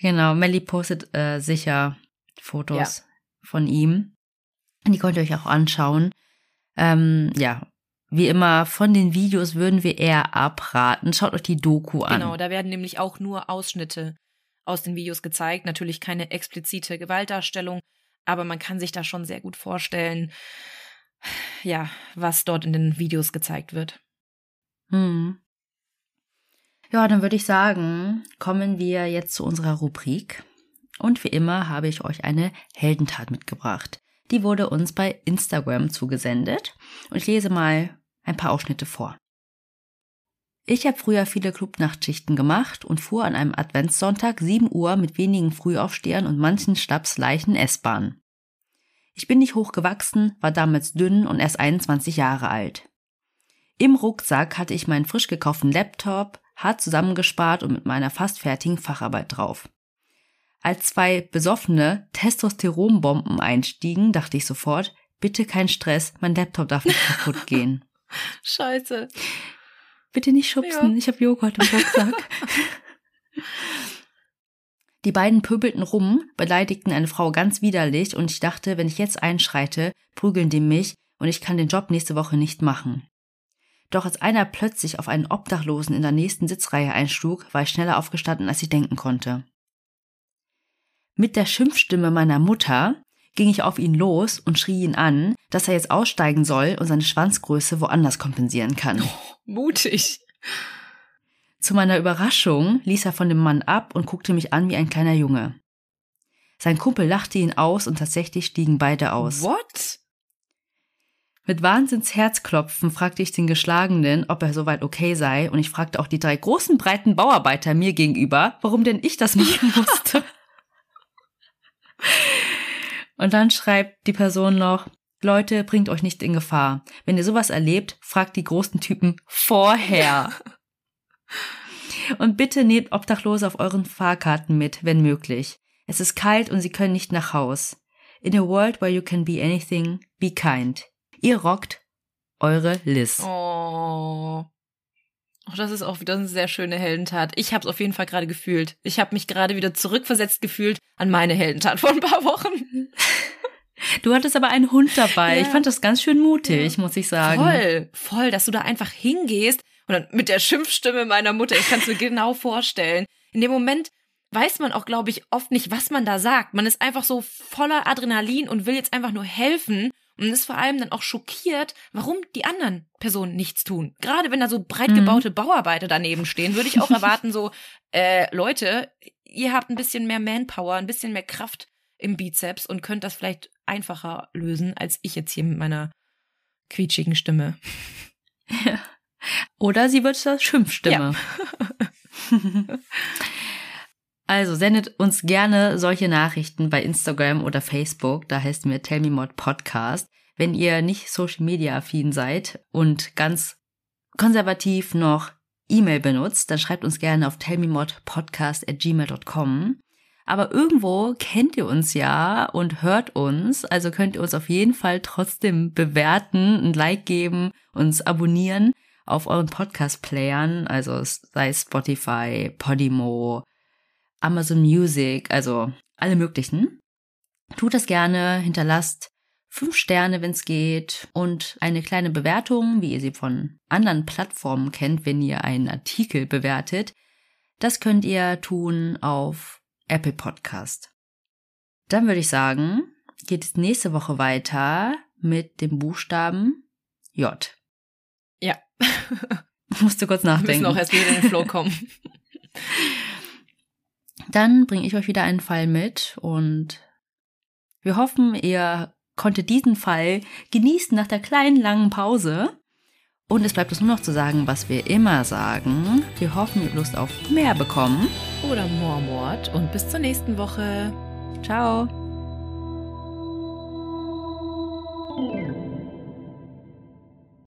B: genau, Melly postet äh, sicher Fotos ja. von ihm. Die könnt ihr euch auch anschauen. Ähm, ja, wie immer, von den Videos würden wir eher abraten. Schaut euch die Doku an.
A: Genau, da werden nämlich auch nur Ausschnitte aus den Videos gezeigt. Natürlich keine explizite Gewaltdarstellung, aber man kann sich da schon sehr gut vorstellen, ja, was dort in den Videos gezeigt wird.
B: Hm. Ja, dann würde ich sagen, kommen wir jetzt zu unserer Rubrik. Und wie immer habe ich euch eine Heldentat mitgebracht. Die wurde uns bei Instagram zugesendet und ich lese mal ein paar Ausschnitte vor. Ich habe früher viele Clubnachtschichten gemacht und fuhr an einem Adventssonntag 7 Uhr mit wenigen Frühaufstehern und manchen Stabsleichen S-Bahn. Ich bin nicht hochgewachsen, war damals dünn und erst 21 Jahre alt. Im Rucksack hatte ich meinen frisch gekauften Laptop, hart zusammengespart und mit meiner fast fertigen Facharbeit drauf. Als zwei besoffene Testosteronbomben einstiegen, dachte ich sofort, bitte kein Stress, mein Laptop darf nicht kaputt gehen.
A: Scheiße.
B: Bitte nicht schubsen, ja. ich habe Joghurt im Rucksack. Die beiden pöbelten rum, beleidigten eine Frau ganz widerlich und ich dachte, wenn ich jetzt einschreite, prügeln die mich und ich kann den Job nächste Woche nicht machen. Doch als einer plötzlich auf einen Obdachlosen in der nächsten Sitzreihe einschlug, war ich schneller aufgestanden, als ich denken konnte. Mit der Schimpfstimme meiner Mutter ging ich auf ihn los und schrie ihn an, dass er jetzt aussteigen soll und seine Schwanzgröße woanders kompensieren kann. Oh,
A: mutig.
B: Zu meiner Überraschung ließ er von dem Mann ab und guckte mich an wie ein kleiner Junge. Sein Kumpel lachte ihn aus und tatsächlich stiegen beide aus.
A: What?
B: Mit Wahnsinnsherzklopfen fragte ich den Geschlagenen, ob er soweit okay sei, und ich fragte auch die drei großen, breiten Bauarbeiter mir gegenüber, warum denn ich das machen musste. Und dann schreibt die Person noch, Leute, bringt euch nicht in Gefahr. Wenn ihr sowas erlebt, fragt die großen Typen vorher. und bitte nehmt Obdachlose auf euren Fahrkarten mit, wenn möglich. Es ist kalt und sie können nicht nach Haus. In a world where you can be anything, be kind. Ihr rockt eure Liz.
A: Oh. Auch das ist auch wieder eine sehr schöne Heldentat. Ich habe es auf jeden Fall gerade gefühlt. Ich habe mich gerade wieder zurückversetzt gefühlt an meine Heldentat vor ein paar Wochen.
B: Du hattest aber einen Hund dabei. Ja. Ich fand das ganz schön mutig, ja. muss ich sagen.
A: Voll, voll, dass du da einfach hingehst und dann mit der Schimpfstimme meiner Mutter, ich kann es mir genau vorstellen. In dem Moment weiß man auch, glaube ich, oft nicht, was man da sagt. Man ist einfach so voller Adrenalin und will jetzt einfach nur helfen und ist vor allem dann auch schockiert, warum die anderen Personen nichts tun. Gerade wenn da so breit gebaute mhm. Bauarbeiter daneben stehen, würde ich auch erwarten, so, äh, Leute, ihr habt ein bisschen mehr Manpower, ein bisschen mehr Kraft im Bizeps und könnt das vielleicht einfacher lösen, als ich jetzt hier mit meiner quietschigen Stimme.
B: Ja. Oder sie wird zur Schimpfstimme. Ja. Also sendet uns gerne solche Nachrichten bei Instagram oder Facebook. Da heißt mir Tell Me Mod Podcast. Wenn ihr nicht Social Media affin seid und ganz konservativ noch E-Mail benutzt, dann schreibt uns gerne auf tellmemodpodcast at gmail.com. Aber irgendwo kennt ihr uns ja und hört uns, also könnt ihr uns auf jeden Fall trotzdem bewerten, ein Like geben, uns abonnieren auf euren Podcast-Playern, also sei Spotify, Podimo, Amazon Music, also alle möglichen. Tut das gerne, hinterlasst fünf Sterne, wenn es geht, und eine kleine Bewertung, wie ihr sie von anderen Plattformen kennt, wenn ihr einen Artikel bewertet. Das könnt ihr tun auf Apple Podcast. Dann würde ich sagen, geht es nächste Woche weiter mit dem Buchstaben J.
A: Ja.
B: Musste kurz nachdenken.
A: Wir müssen auch erst wieder in den Flow kommen.
B: Dann bringe ich euch wieder einen Fall mit und wir hoffen, ihr konntet diesen Fall genießen nach der kleinen langen Pause. Und es bleibt uns nur noch zu sagen, was wir immer sagen. Wir hoffen, ihr habt Lust auf mehr bekommen.
A: Oder Mormord. Und bis zur nächsten Woche.
B: Ciao.